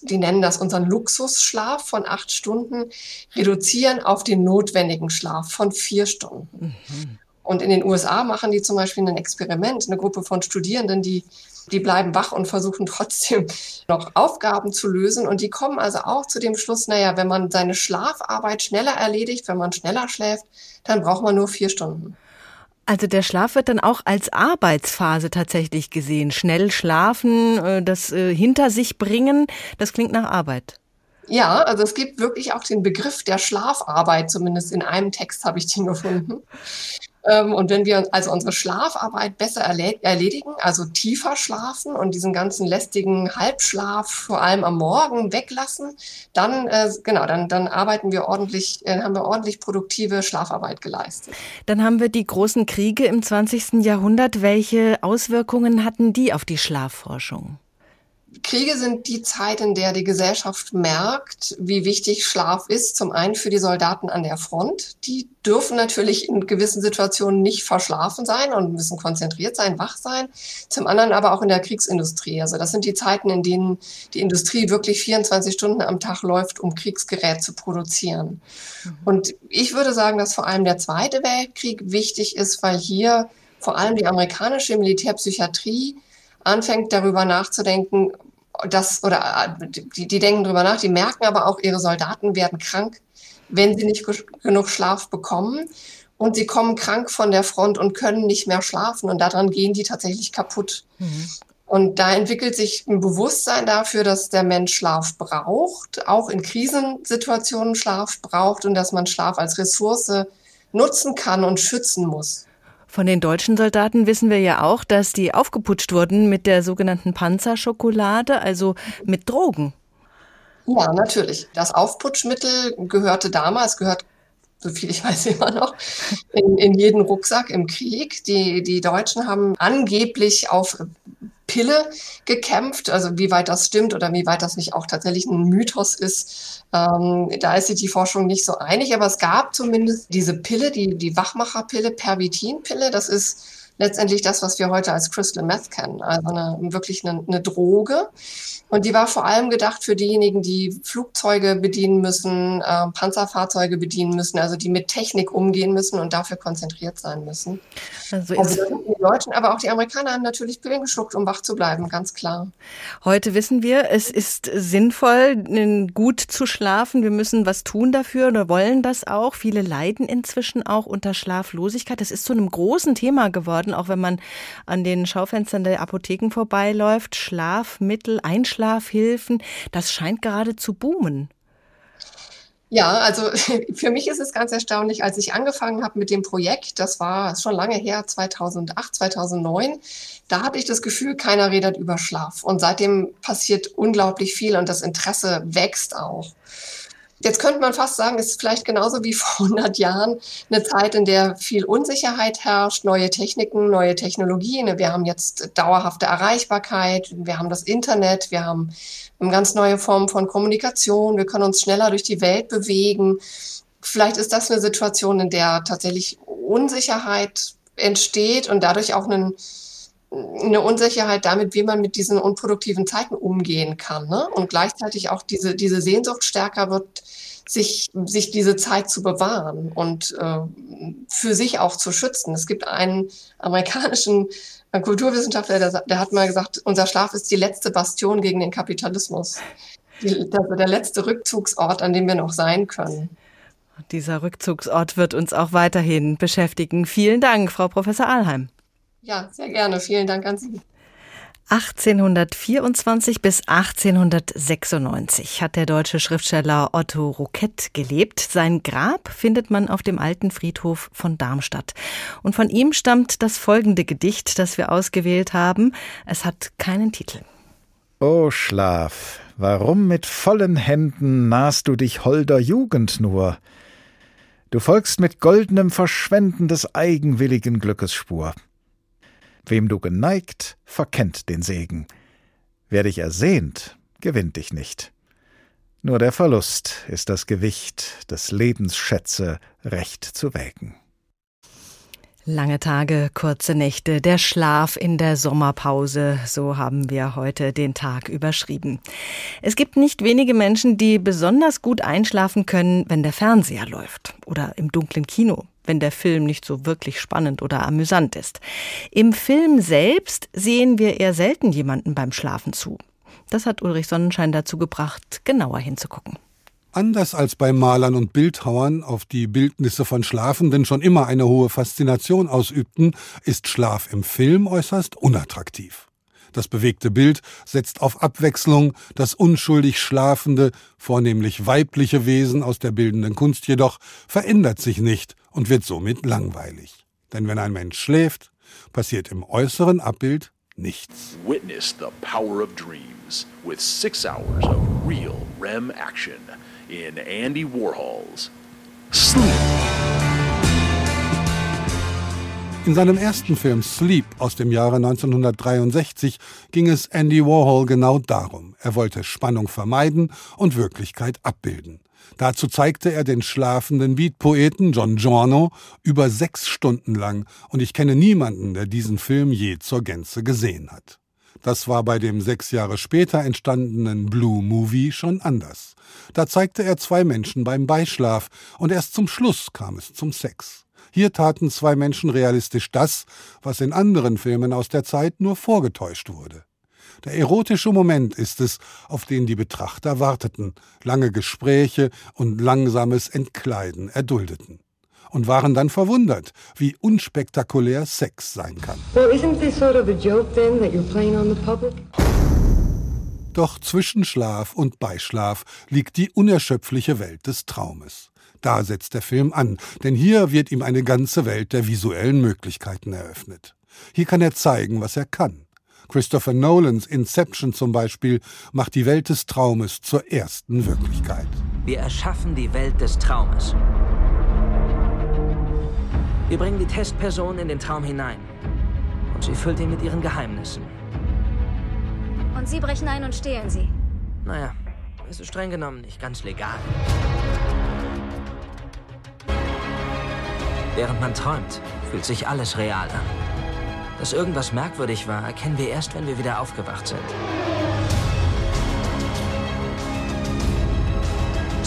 die nennen das unseren Luxusschlaf von acht Stunden, reduzieren auf den notwendigen Schlaf von vier Stunden. Mhm. Und in den USA machen die zum Beispiel ein Experiment, eine Gruppe von Studierenden, die, die bleiben wach und versuchen trotzdem noch Aufgaben zu lösen. Und die kommen also auch zu dem Schluss, naja, wenn man seine Schlafarbeit schneller erledigt, wenn man schneller schläft, dann braucht man nur vier Stunden. Also der Schlaf wird dann auch als Arbeitsphase tatsächlich gesehen. Schnell schlafen, äh, das äh, hinter sich bringen, das klingt nach Arbeit. Ja, also es gibt wirklich auch den Begriff der Schlafarbeit, zumindest in einem Text habe ich den gefunden. Ähm, und wenn wir also unsere Schlafarbeit besser erledigen, also tiefer schlafen und diesen ganzen lästigen Halbschlaf vor allem am Morgen weglassen, dann äh, genau, dann, dann arbeiten wir ordentlich, äh, haben wir ordentlich produktive Schlafarbeit geleistet. Dann haben wir die großen Kriege im 20. Jahrhundert. Welche Auswirkungen hatten die auf die Schlafforschung? Kriege sind die Zeit, in der die Gesellschaft merkt, wie wichtig Schlaf ist. Zum einen für die Soldaten an der Front. Die dürfen natürlich in gewissen Situationen nicht verschlafen sein und müssen konzentriert sein, wach sein. Zum anderen aber auch in der Kriegsindustrie. Also das sind die Zeiten, in denen die Industrie wirklich 24 Stunden am Tag läuft, um Kriegsgerät zu produzieren. Mhm. Und ich würde sagen, dass vor allem der Zweite Weltkrieg wichtig ist, weil hier vor allem die amerikanische Militärpsychiatrie anfängt darüber nachzudenken, das oder die, die denken darüber nach, die merken aber auch, ihre Soldaten werden krank, wenn sie nicht genug Schlaf bekommen. Und sie kommen krank von der Front und können nicht mehr schlafen. Und daran gehen die tatsächlich kaputt. Mhm. Und da entwickelt sich ein Bewusstsein dafür, dass der Mensch Schlaf braucht, auch in Krisensituationen Schlaf braucht und dass man Schlaf als Ressource nutzen kann und schützen muss. Von den deutschen Soldaten wissen wir ja auch, dass die aufgeputscht wurden mit der sogenannten Panzerschokolade, also mit Drogen. Ja, natürlich. Das Aufputschmittel gehörte damals, gehört so viel ich weiß immer noch, in, in jeden Rucksack im Krieg. Die, die Deutschen haben angeblich auf Pille gekämpft. Also wie weit das stimmt oder wie weit das nicht auch tatsächlich ein Mythos ist, ähm, da ist sich die Forschung nicht so einig. Aber es gab zumindest diese Pille, die, die Wachmacherpille, Pervitinpille. Das ist letztendlich das, was wir heute als Crystal Meth kennen. Also eine, wirklich eine, eine Droge. Und die war vor allem gedacht für diejenigen, die Flugzeuge bedienen müssen, äh, Panzerfahrzeuge bedienen müssen, also die mit Technik umgehen müssen und dafür konzentriert sein müssen. Also, also die Deutschen, aber auch die Amerikaner haben natürlich Pillen geschluckt, um wach zu bleiben, ganz klar. Heute wissen wir, es ist sinnvoll, gut zu schlafen. Wir müssen was tun dafür oder wollen das auch. Viele leiden inzwischen auch unter Schlaflosigkeit. Das ist zu einem großen Thema geworden, auch wenn man an den Schaufenstern der Apotheken vorbeiläuft. Schlafmittel, Einschlaf Einschlafhilfen, das scheint gerade zu boomen. Ja, also für mich ist es ganz erstaunlich, als ich angefangen habe mit dem Projekt, das war schon lange her, 2008, 2009, da hatte ich das Gefühl, keiner redet über Schlaf. Und seitdem passiert unglaublich viel und das Interesse wächst auch. Jetzt könnte man fast sagen, es ist vielleicht genauso wie vor 100 Jahren eine Zeit, in der viel Unsicherheit herrscht, neue Techniken, neue Technologien. Wir haben jetzt dauerhafte Erreichbarkeit, wir haben das Internet, wir haben ganz neue Form von Kommunikation, wir können uns schneller durch die Welt bewegen. Vielleicht ist das eine Situation, in der tatsächlich Unsicherheit entsteht und dadurch auch einen eine Unsicherheit damit, wie man mit diesen unproduktiven Zeiten umgehen kann. Ne? Und gleichzeitig auch diese, diese Sehnsucht stärker wird, sich, sich diese Zeit zu bewahren und äh, für sich auch zu schützen. Es gibt einen amerikanischen Kulturwissenschaftler, der, der hat mal gesagt, unser Schlaf ist die letzte Bastion gegen den Kapitalismus. Die, also der letzte Rückzugsort, an dem wir noch sein können. Dieser Rückzugsort wird uns auch weiterhin beschäftigen. Vielen Dank, Frau Professor Ahlheim. Ja, sehr gerne. Vielen Dank an Sie. 1824 bis 1896 hat der deutsche Schriftsteller Otto Roquette gelebt. Sein Grab findet man auf dem alten Friedhof von Darmstadt. Und von ihm stammt das folgende Gedicht, das wir ausgewählt haben. Es hat keinen Titel. O Schlaf, warum mit vollen Händen nahst du dich holder Jugend nur? Du folgst mit goldenem Verschwenden des eigenwilligen Glückes Spur. Wem du geneigt, verkennt den Segen. Wer dich ersehnt, gewinnt dich nicht. Nur der Verlust ist das Gewicht des Lebensschätze recht zu wägen. Lange Tage, kurze Nächte, der Schlaf in der Sommerpause, so haben wir heute den Tag überschrieben. Es gibt nicht wenige Menschen, die besonders gut einschlafen können, wenn der Fernseher läuft oder im dunklen Kino wenn der Film nicht so wirklich spannend oder amüsant ist. Im Film selbst sehen wir eher selten jemanden beim Schlafen zu. Das hat Ulrich Sonnenschein dazu gebracht, genauer hinzugucken. Anders als bei Malern und Bildhauern, auf die Bildnisse von Schlafenden schon immer eine hohe Faszination ausübten, ist Schlaf im Film äußerst unattraktiv. Das bewegte Bild setzt auf Abwechslung, das unschuldig schlafende, vornehmlich weibliche Wesen aus der bildenden Kunst jedoch verändert sich nicht und wird somit langweilig. Denn wenn ein Mensch schläft, passiert im äußeren Abbild nichts. Witness the power of dreams with six hours of real REM action in Andy Warhols Sleep. In seinem ersten Film Sleep aus dem Jahre 1963 ging es Andy Warhol genau darum. Er wollte Spannung vermeiden und Wirklichkeit abbilden. Dazu zeigte er den schlafenden Beatpoeten John Giorno über sechs Stunden lang und ich kenne niemanden, der diesen Film je zur Gänze gesehen hat. Das war bei dem sechs Jahre später entstandenen Blue Movie schon anders. Da zeigte er zwei Menschen beim Beischlaf und erst zum Schluss kam es zum Sex. Hier taten zwei Menschen realistisch das, was in anderen Filmen aus der Zeit nur vorgetäuscht wurde. Der erotische Moment ist es, auf den die Betrachter warteten, lange Gespräche und langsames Entkleiden erduldeten. Und waren dann verwundert, wie unspektakulär Sex sein kann. Doch zwischen Schlaf und Beischlaf liegt die unerschöpfliche Welt des Traumes. Da setzt der Film an, denn hier wird ihm eine ganze Welt der visuellen Möglichkeiten eröffnet. Hier kann er zeigen, was er kann. Christopher Nolans Inception zum Beispiel macht die Welt des Traumes zur ersten Wirklichkeit. Wir erschaffen die Welt des Traumes. Wir bringen die Testperson in den Traum hinein. Und sie füllt ihn mit ihren Geheimnissen. Und Sie brechen ein und stehlen sie. Naja, es ist streng genommen nicht ganz legal. Während man träumt, fühlt sich alles real an. Dass irgendwas merkwürdig war, erkennen wir erst, wenn wir wieder aufgewacht sind.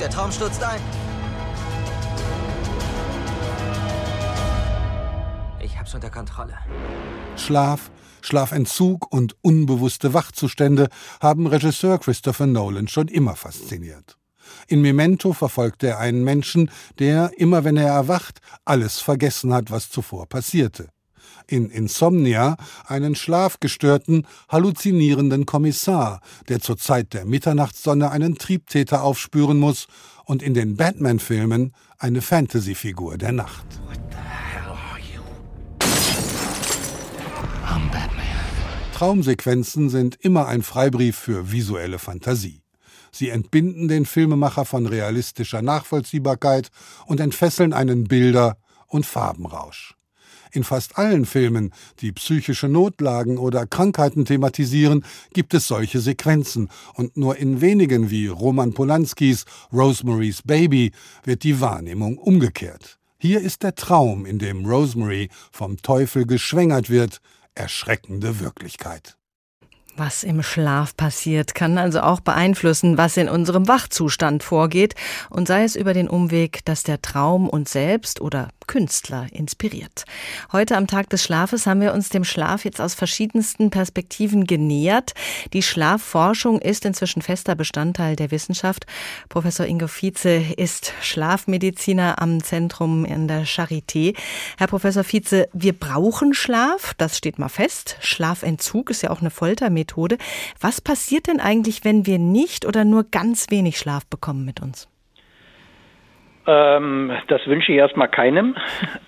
Der Traum stürzt ein. Ich hab's unter Kontrolle. Schlaf, Schlafentzug und unbewusste Wachzustände haben Regisseur Christopher Nolan schon immer fasziniert. In Memento verfolgt er einen Menschen, der, immer wenn er erwacht, alles vergessen hat, was zuvor passierte. In Insomnia einen schlafgestörten, halluzinierenden Kommissar, der zur Zeit der Mitternachtssonne einen Triebtäter aufspüren muss, und in den Batman-Filmen eine Fantasy-Figur der Nacht. Traumsequenzen sind immer ein Freibrief für visuelle Fantasie. Sie entbinden den Filmemacher von realistischer Nachvollziehbarkeit und entfesseln einen Bilder- und Farbenrausch. In fast allen Filmen, die psychische Notlagen oder Krankheiten thematisieren, gibt es solche Sequenzen, und nur in wenigen wie Roman Polanskis Rosemary's Baby wird die Wahrnehmung umgekehrt. Hier ist der Traum, in dem Rosemary vom Teufel geschwängert wird, erschreckende Wirklichkeit. Was im Schlaf passiert, kann also auch beeinflussen, was in unserem Wachzustand vorgeht, und sei es über den Umweg, dass der Traum uns selbst oder Künstler inspiriert. Heute am Tag des Schlafes haben wir uns dem Schlaf jetzt aus verschiedensten Perspektiven genähert. Die Schlafforschung ist inzwischen fester Bestandteil der Wissenschaft. Professor Ingo Vize ist Schlafmediziner am Zentrum in der Charité. Herr Professor Vize, wir brauchen Schlaf, das steht mal fest. Schlafentzug ist ja auch eine Foltermethode. Was passiert denn eigentlich, wenn wir nicht oder nur ganz wenig Schlaf bekommen mit uns? Ähm, das wünsche ich erstmal keinem.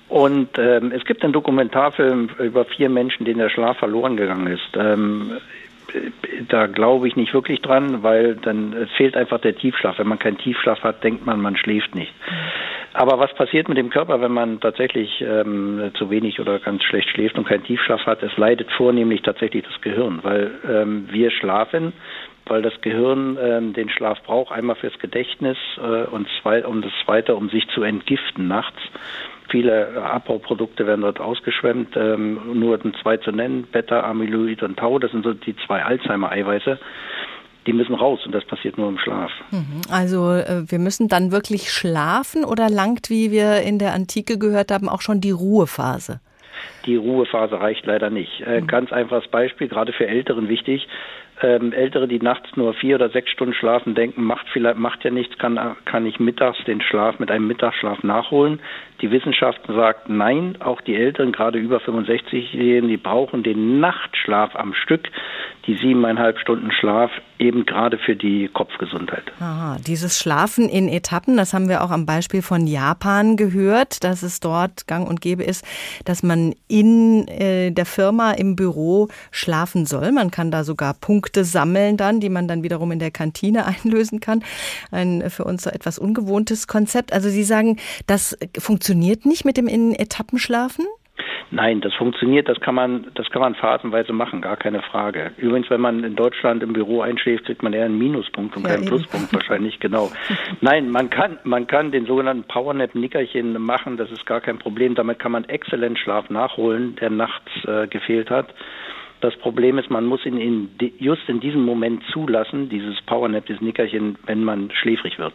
Und ähm, es gibt einen Dokumentarfilm über vier Menschen, denen der Schlaf verloren gegangen ist. Ähm, da glaube ich nicht wirklich dran, weil dann fehlt einfach der Tiefschlaf. Wenn man keinen Tiefschlaf hat, denkt man, man schläft nicht. Aber was passiert mit dem Körper, wenn man tatsächlich ähm, zu wenig oder ganz schlecht schläft und keinen Tiefschlaf hat? Es leidet vornehmlich tatsächlich das Gehirn, weil ähm, wir schlafen, weil das Gehirn ähm, den Schlaf braucht, einmal fürs Gedächtnis äh, und zwei, um das zweite, um sich zu entgiften nachts. Viele Abbauprodukte werden dort ausgeschwemmt, ähm, nur zwei zu nennen, Beta, Amyloid und Tau, das sind so die zwei Alzheimer-Eiweiße. Die müssen raus und das passiert nur im Schlaf. Mhm. Also äh, wir müssen dann wirklich schlafen oder langt, wie wir in der Antike gehört haben, auch schon die Ruhephase? Die Ruhephase reicht leider nicht. Ein mhm. ganz einfaches Beispiel, gerade für Älteren wichtig ähm, Ältere, die nachts nur vier oder sechs Stunden schlafen, denken, macht vielleicht, macht ja nichts, kann, kann ich mittags den Schlaf mit einem Mittagsschlaf nachholen. Die Wissenschaft sagt nein, auch die Älteren, gerade über 65-Jährigen, die brauchen den Nachtschlaf am Stück, die siebeneinhalb Stunden Schlaf, eben gerade für die Kopfgesundheit. Aha, dieses Schlafen in Etappen, das haben wir auch am Beispiel von Japan gehört, dass es dort gang und gäbe ist, dass man in äh, der Firma im Büro schlafen soll. Man kann da sogar Punkte sammeln dann, die man dann wiederum in der Kantine einlösen kann. Ein für uns so etwas ungewohntes Konzept. Also Sie sagen, das funktioniert funktioniert nicht mit dem in Etappen schlafen? Nein, das funktioniert, das kann man, das kann man phasenweise machen, gar keine Frage. Übrigens, wenn man in Deutschland im Büro einschläft, kriegt man eher einen Minuspunkt und ja, keinen eben. Pluspunkt wahrscheinlich, genau. Nein, man kann, man kann den sogenannten Powernap-Nickerchen machen, das ist gar kein Problem. Damit kann man exzellent Schlaf nachholen, der nachts äh, gefehlt hat. Das Problem ist, man muss ihn in, just in diesem Moment zulassen, dieses Powernap, dieses Nickerchen, wenn man schläfrig wird.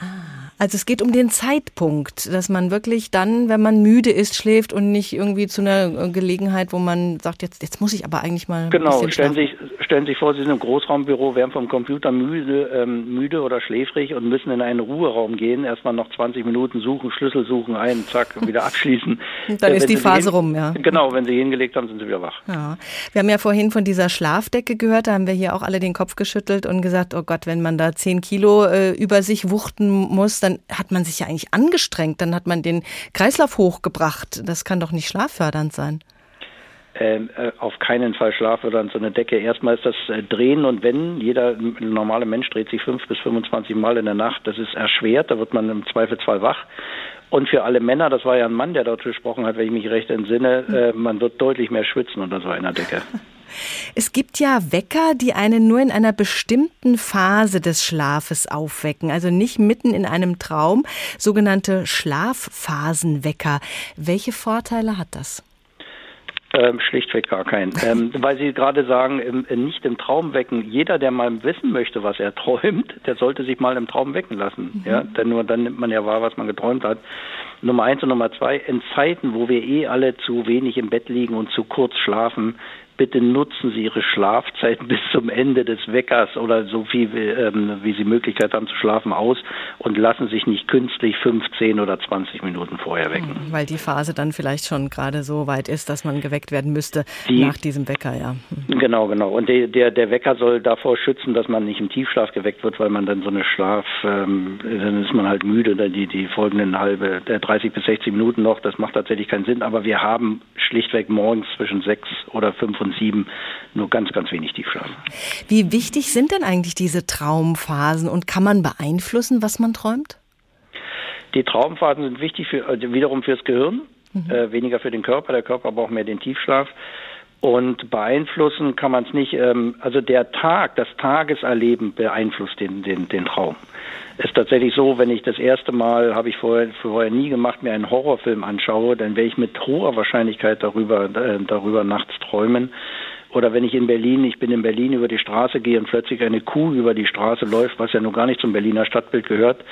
Ah. Also es geht um den Zeitpunkt, dass man wirklich dann, wenn man müde ist, schläft und nicht irgendwie zu einer Gelegenheit, wo man sagt, jetzt, jetzt muss ich aber eigentlich mal. Genau, stellen Sie, stellen Sie vor, Sie sind im Großraumbüro, werden vom Computer müde, ähm, müde oder schläfrig und müssen in einen Ruheraum gehen, erstmal noch 20 Minuten suchen, Schlüssel suchen, ein, zack, wieder abschließen. dann äh, ist die Phase rum, ja. Genau, wenn Sie hingelegt haben, sind Sie wieder wach. Ja. Wir haben ja vorhin von dieser Schlafdecke gehört, da haben wir hier auch alle den Kopf geschüttelt und gesagt, oh Gott, wenn man da 10 Kilo äh, über sich wuchten muss, dann hat man sich ja eigentlich angestrengt, dann hat man den Kreislauf hochgebracht. Das kann doch nicht schlaffördernd sein. ähm, äh, auf keinen Fall an so eine Decke. Erstmal ist das äh, Drehen und Wenden. Jeder normale Mensch dreht sich fünf bis 25 Mal in der Nacht. Das ist erschwert, da wird man im Zweifelsfall wach. Und für alle Männer, das war ja ein Mann, der dort gesprochen hat, wenn ich mich recht entsinne, äh, man wird deutlich mehr schwitzen unter so einer Decke. Es gibt ja Wecker, die einen nur in einer bestimmten Phase des Schlafes aufwecken, also nicht mitten in einem Traum, sogenannte Schlafphasenwecker. Welche Vorteile hat das? Ähm, schlichtweg gar keinen. Ähm, weil Sie gerade sagen, im, nicht im Traum wecken. Jeder, der mal wissen möchte, was er träumt, der sollte sich mal im Traum wecken lassen. Mhm. Ja, denn nur dann nimmt man ja wahr, was man geträumt hat. Nummer eins und Nummer zwei, in Zeiten, wo wir eh alle zu wenig im Bett liegen und zu kurz schlafen, bitte nutzen Sie Ihre Schlafzeiten bis zum Ende des Weckers oder so viel, ähm, wie Sie Möglichkeit haben zu schlafen, aus und lassen sich nicht künstlich 15 oder 20 Minuten vorher wecken. Hm, weil die Phase dann vielleicht schon gerade so weit ist, dass man geweckt werden müsste die, nach diesem Wecker, ja. Hm. Genau, genau. Und der, der, der Wecker soll davor schützen, dass man nicht im Tiefschlaf geweckt wird, weil man dann so eine Schlaf, ähm, dann ist man halt müde, die, die folgenden halbe, der 30 bis 60 Minuten noch, das macht tatsächlich keinen Sinn, aber wir haben schlichtweg morgens zwischen sechs oder fünf und sieben nur ganz, ganz wenig Tiefschlaf. Wie wichtig sind denn eigentlich diese Traumphasen und kann man beeinflussen, was man träumt? Die Traumphasen sind wichtig für, also wiederum fürs Gehirn, mhm. äh, weniger für den Körper. Der Körper braucht mehr den Tiefschlaf. Und beeinflussen kann man es nicht. Ähm, also der Tag, das Tageserleben beeinflusst den, den, den Traum. Ist tatsächlich so, wenn ich das erste Mal, habe ich vorher, vorher nie gemacht, mir einen Horrorfilm anschaue, dann werde ich mit hoher Wahrscheinlichkeit darüber, äh, darüber nachts träumen. Oder wenn ich in Berlin, ich bin in Berlin über die Straße gehe und plötzlich eine Kuh über die Straße läuft, was ja nun gar nicht zum Berliner Stadtbild gehört,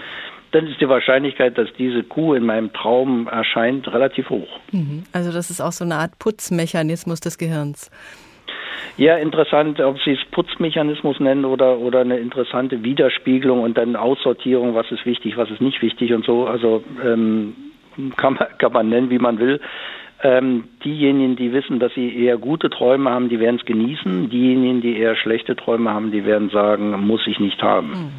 dann ist die Wahrscheinlichkeit, dass diese Kuh in meinem Traum erscheint, relativ hoch. Mhm. Also das ist auch so eine Art Putzmechanismus des Gehirns. Ja, interessant, ob Sie es Putzmechanismus nennen oder, oder eine interessante Widerspiegelung und dann Aussortierung, was ist wichtig, was ist nicht wichtig und so. Also ähm, kann, man, kann man nennen, wie man will. Ähm, diejenigen, die wissen, dass sie eher gute Träume haben, die werden es genießen. Diejenigen, die eher schlechte Träume haben, die werden sagen, muss ich nicht haben. Mhm.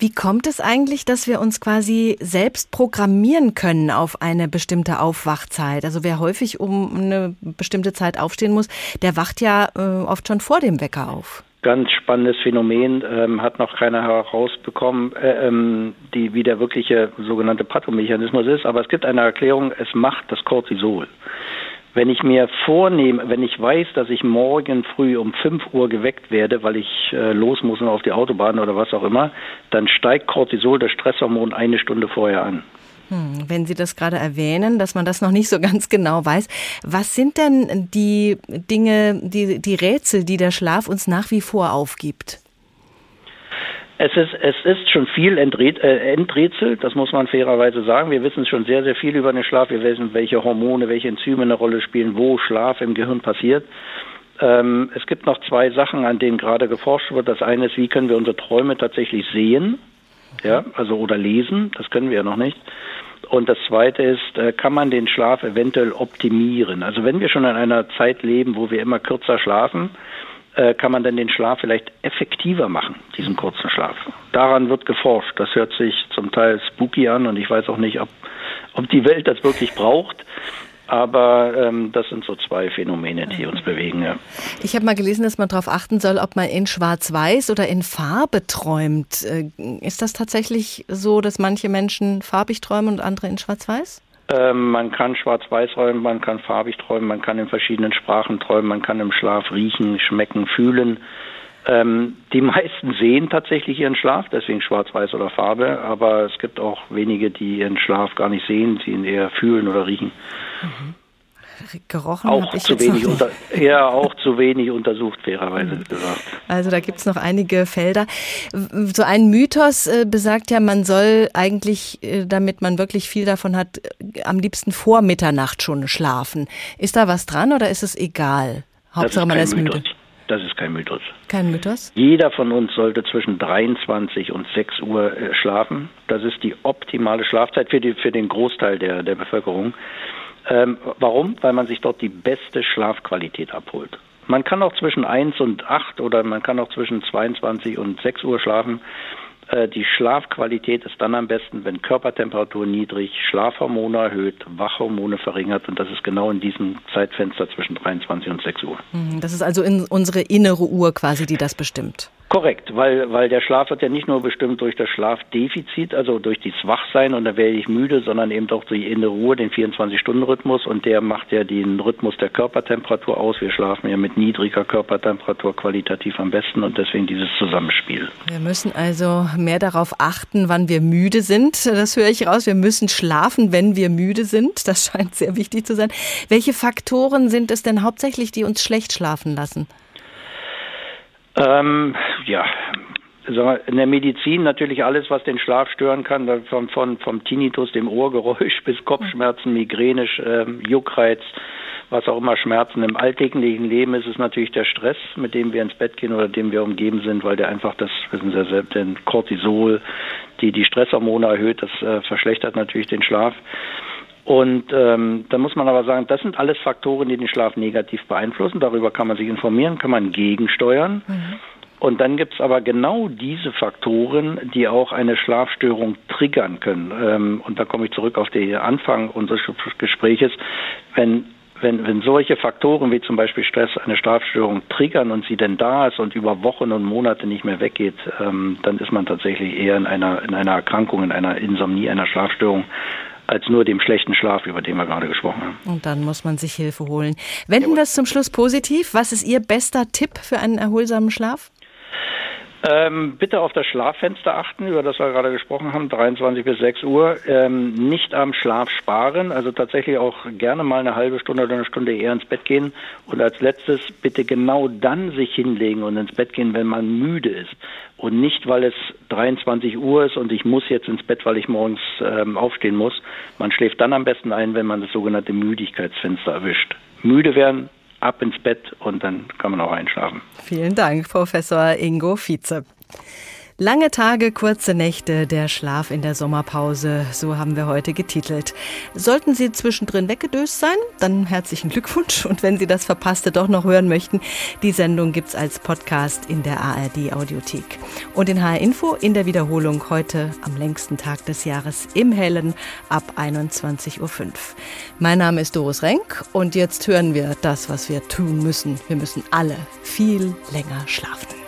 Wie kommt es eigentlich, dass wir uns quasi selbst programmieren können auf eine bestimmte Aufwachzeit? Also wer häufig um eine bestimmte Zeit aufstehen muss, der wacht ja äh, oft schon vor dem Wecker auf ganz spannendes Phänomen, ähm, hat noch keiner herausbekommen, äh, ähm, die, wie der wirkliche sogenannte Pathomechanismus ist. Aber es gibt eine Erklärung, es macht das Cortisol. Wenn ich mir vornehme, wenn ich weiß, dass ich morgen früh um 5 Uhr geweckt werde, weil ich äh, los muss auf die Autobahn oder was auch immer, dann steigt Cortisol, das Stresshormon, eine Stunde vorher an. Hm, wenn Sie das gerade erwähnen, dass man das noch nicht so ganz genau weiß, was sind denn die Dinge, die, die Rätsel, die der Schlaf uns nach wie vor aufgibt? Es ist, es ist schon viel äh, enträtselt, das muss man fairerweise sagen. Wir wissen schon sehr, sehr viel über den Schlaf. Wir wissen, welche Hormone, welche Enzyme eine Rolle spielen, wo Schlaf im Gehirn passiert. Ähm, es gibt noch zwei Sachen, an denen gerade geforscht wird. Das eine ist, wie können wir unsere Träume tatsächlich sehen? Ja, also oder lesen, das können wir ja noch nicht. Und das Zweite ist, äh, kann man den Schlaf eventuell optimieren? Also wenn wir schon in einer Zeit leben, wo wir immer kürzer schlafen, äh, kann man denn den Schlaf vielleicht effektiver machen, diesen kurzen Schlaf. Daran wird geforscht. Das hört sich zum Teil spooky an und ich weiß auch nicht, ob, ob die Welt das wirklich braucht. Aber ähm, das sind so zwei Phänomene, die uns bewegen. Ja. Ich habe mal gelesen, dass man darauf achten soll, ob man in Schwarz-Weiß oder in Farbe träumt. Äh, ist das tatsächlich so, dass manche Menschen farbig träumen und andere in Schwarz-Weiß? Ähm, man kann schwarz-weiß träumen, man kann farbig träumen, man kann in verschiedenen Sprachen träumen, man kann im Schlaf riechen, schmecken, fühlen. Ähm, die meisten sehen tatsächlich ihren Schlaf, deswegen schwarz-weiß oder Farbe, aber es gibt auch wenige, die ihren Schlaf gar nicht sehen, sie ihn eher fühlen oder riechen. Mhm gerochen auch zu wenig unter, Ja, auch zu wenig untersucht, fairerweise mhm. gesagt. Also da gibt es noch einige Felder. So ein Mythos äh, besagt ja, man soll eigentlich, äh, damit man wirklich viel davon hat, äh, am liebsten vor Mitternacht schon schlafen. Ist da was dran oder ist es egal? Hauptsache man ist müde. Das ist kein Mythos. Kein Mythos? Jeder von uns sollte zwischen 23 und 6 Uhr schlafen. Das ist die optimale Schlafzeit für, die, für den Großteil der, der Bevölkerung. Ähm, warum? Weil man sich dort die beste Schlafqualität abholt. Man kann auch zwischen 1 und 8 oder man kann auch zwischen 22 und 6 Uhr schlafen. Äh, die Schlafqualität ist dann am besten, wenn Körpertemperatur niedrig, Schlafhormone erhöht, Wachhormone verringert und das ist genau in diesem Zeitfenster zwischen 23 und 6 Uhr. Mhm, das ist also in unsere innere Uhr quasi, die das bestimmt. Korrekt, weil, weil der Schlaf wird ja nicht nur bestimmt durch das Schlafdefizit, also durch das Wachsein und da werde ich müde, sondern eben auch die innere Ruhe, den 24-Stunden-Rhythmus und der macht ja den Rhythmus der Körpertemperatur aus. Wir schlafen ja mit niedriger Körpertemperatur qualitativ am besten und deswegen dieses Zusammenspiel. Wir müssen also mehr darauf achten, wann wir müde sind. Das höre ich raus. Wir müssen schlafen, wenn wir müde sind. Das scheint sehr wichtig zu sein. Welche Faktoren sind es denn hauptsächlich, die uns schlecht schlafen lassen? Ähm, ja, in der Medizin natürlich alles, was den Schlaf stören kann, von, von, vom Tinnitus, dem Ohrgeräusch bis Kopfschmerzen, Migräne, ähm, Juckreiz, was auch immer Schmerzen. Im alltäglichen Leben ist es natürlich der Stress, mit dem wir ins Bett gehen oder dem wir umgeben sind, weil der einfach das, wissen Sie selbst, den Cortisol, die die Stresshormone erhöht, das äh, verschlechtert natürlich den Schlaf. Und ähm, da muss man aber sagen, das sind alles Faktoren, die den Schlaf negativ beeinflussen. Darüber kann man sich informieren, kann man gegensteuern. Mhm. Und dann gibt es aber genau diese Faktoren, die auch eine Schlafstörung triggern können. Ähm, und da komme ich zurück auf den Anfang unseres Gespräches. Wenn wenn, wenn solche Faktoren wie zum Beispiel Stress eine Schlafstörung triggern und sie denn da ist und über Wochen und Monate nicht mehr weggeht, ähm, dann ist man tatsächlich eher in einer, in einer Erkrankung, in einer Insomnie, einer Schlafstörung als nur dem schlechten Schlaf, über den wir gerade gesprochen haben. Und dann muss man sich Hilfe holen. Wenden wir es zum Schluss positiv. Was ist Ihr bester Tipp für einen erholsamen Schlaf? Ähm, bitte auf das Schlaffenster achten, über das wir gerade gesprochen haben, 23 bis 6 Uhr. Ähm, nicht am Schlaf sparen, also tatsächlich auch gerne mal eine halbe Stunde oder eine Stunde eher ins Bett gehen. Und als letztes bitte genau dann sich hinlegen und ins Bett gehen, wenn man müde ist. Und nicht, weil es 23 Uhr ist und ich muss jetzt ins Bett, weil ich morgens ähm, aufstehen muss. Man schläft dann am besten ein, wenn man das sogenannte Müdigkeitsfenster erwischt. Müde werden, ab ins Bett und dann kann man auch einschlafen. Vielen Dank, Professor Ingo Vize. Lange Tage, kurze Nächte, der Schlaf in der Sommerpause, so haben wir heute getitelt. Sollten Sie zwischendrin weggedöst sein, dann herzlichen Glückwunsch. Und wenn Sie das Verpasste doch noch hören möchten, die Sendung gibt's als Podcast in der ARD Audiothek. Und in HR Info in der Wiederholung heute am längsten Tag des Jahres im Hellen ab 21.05 Uhr. Mein Name ist Doris Renk und jetzt hören wir das, was wir tun müssen. Wir müssen alle viel länger schlafen.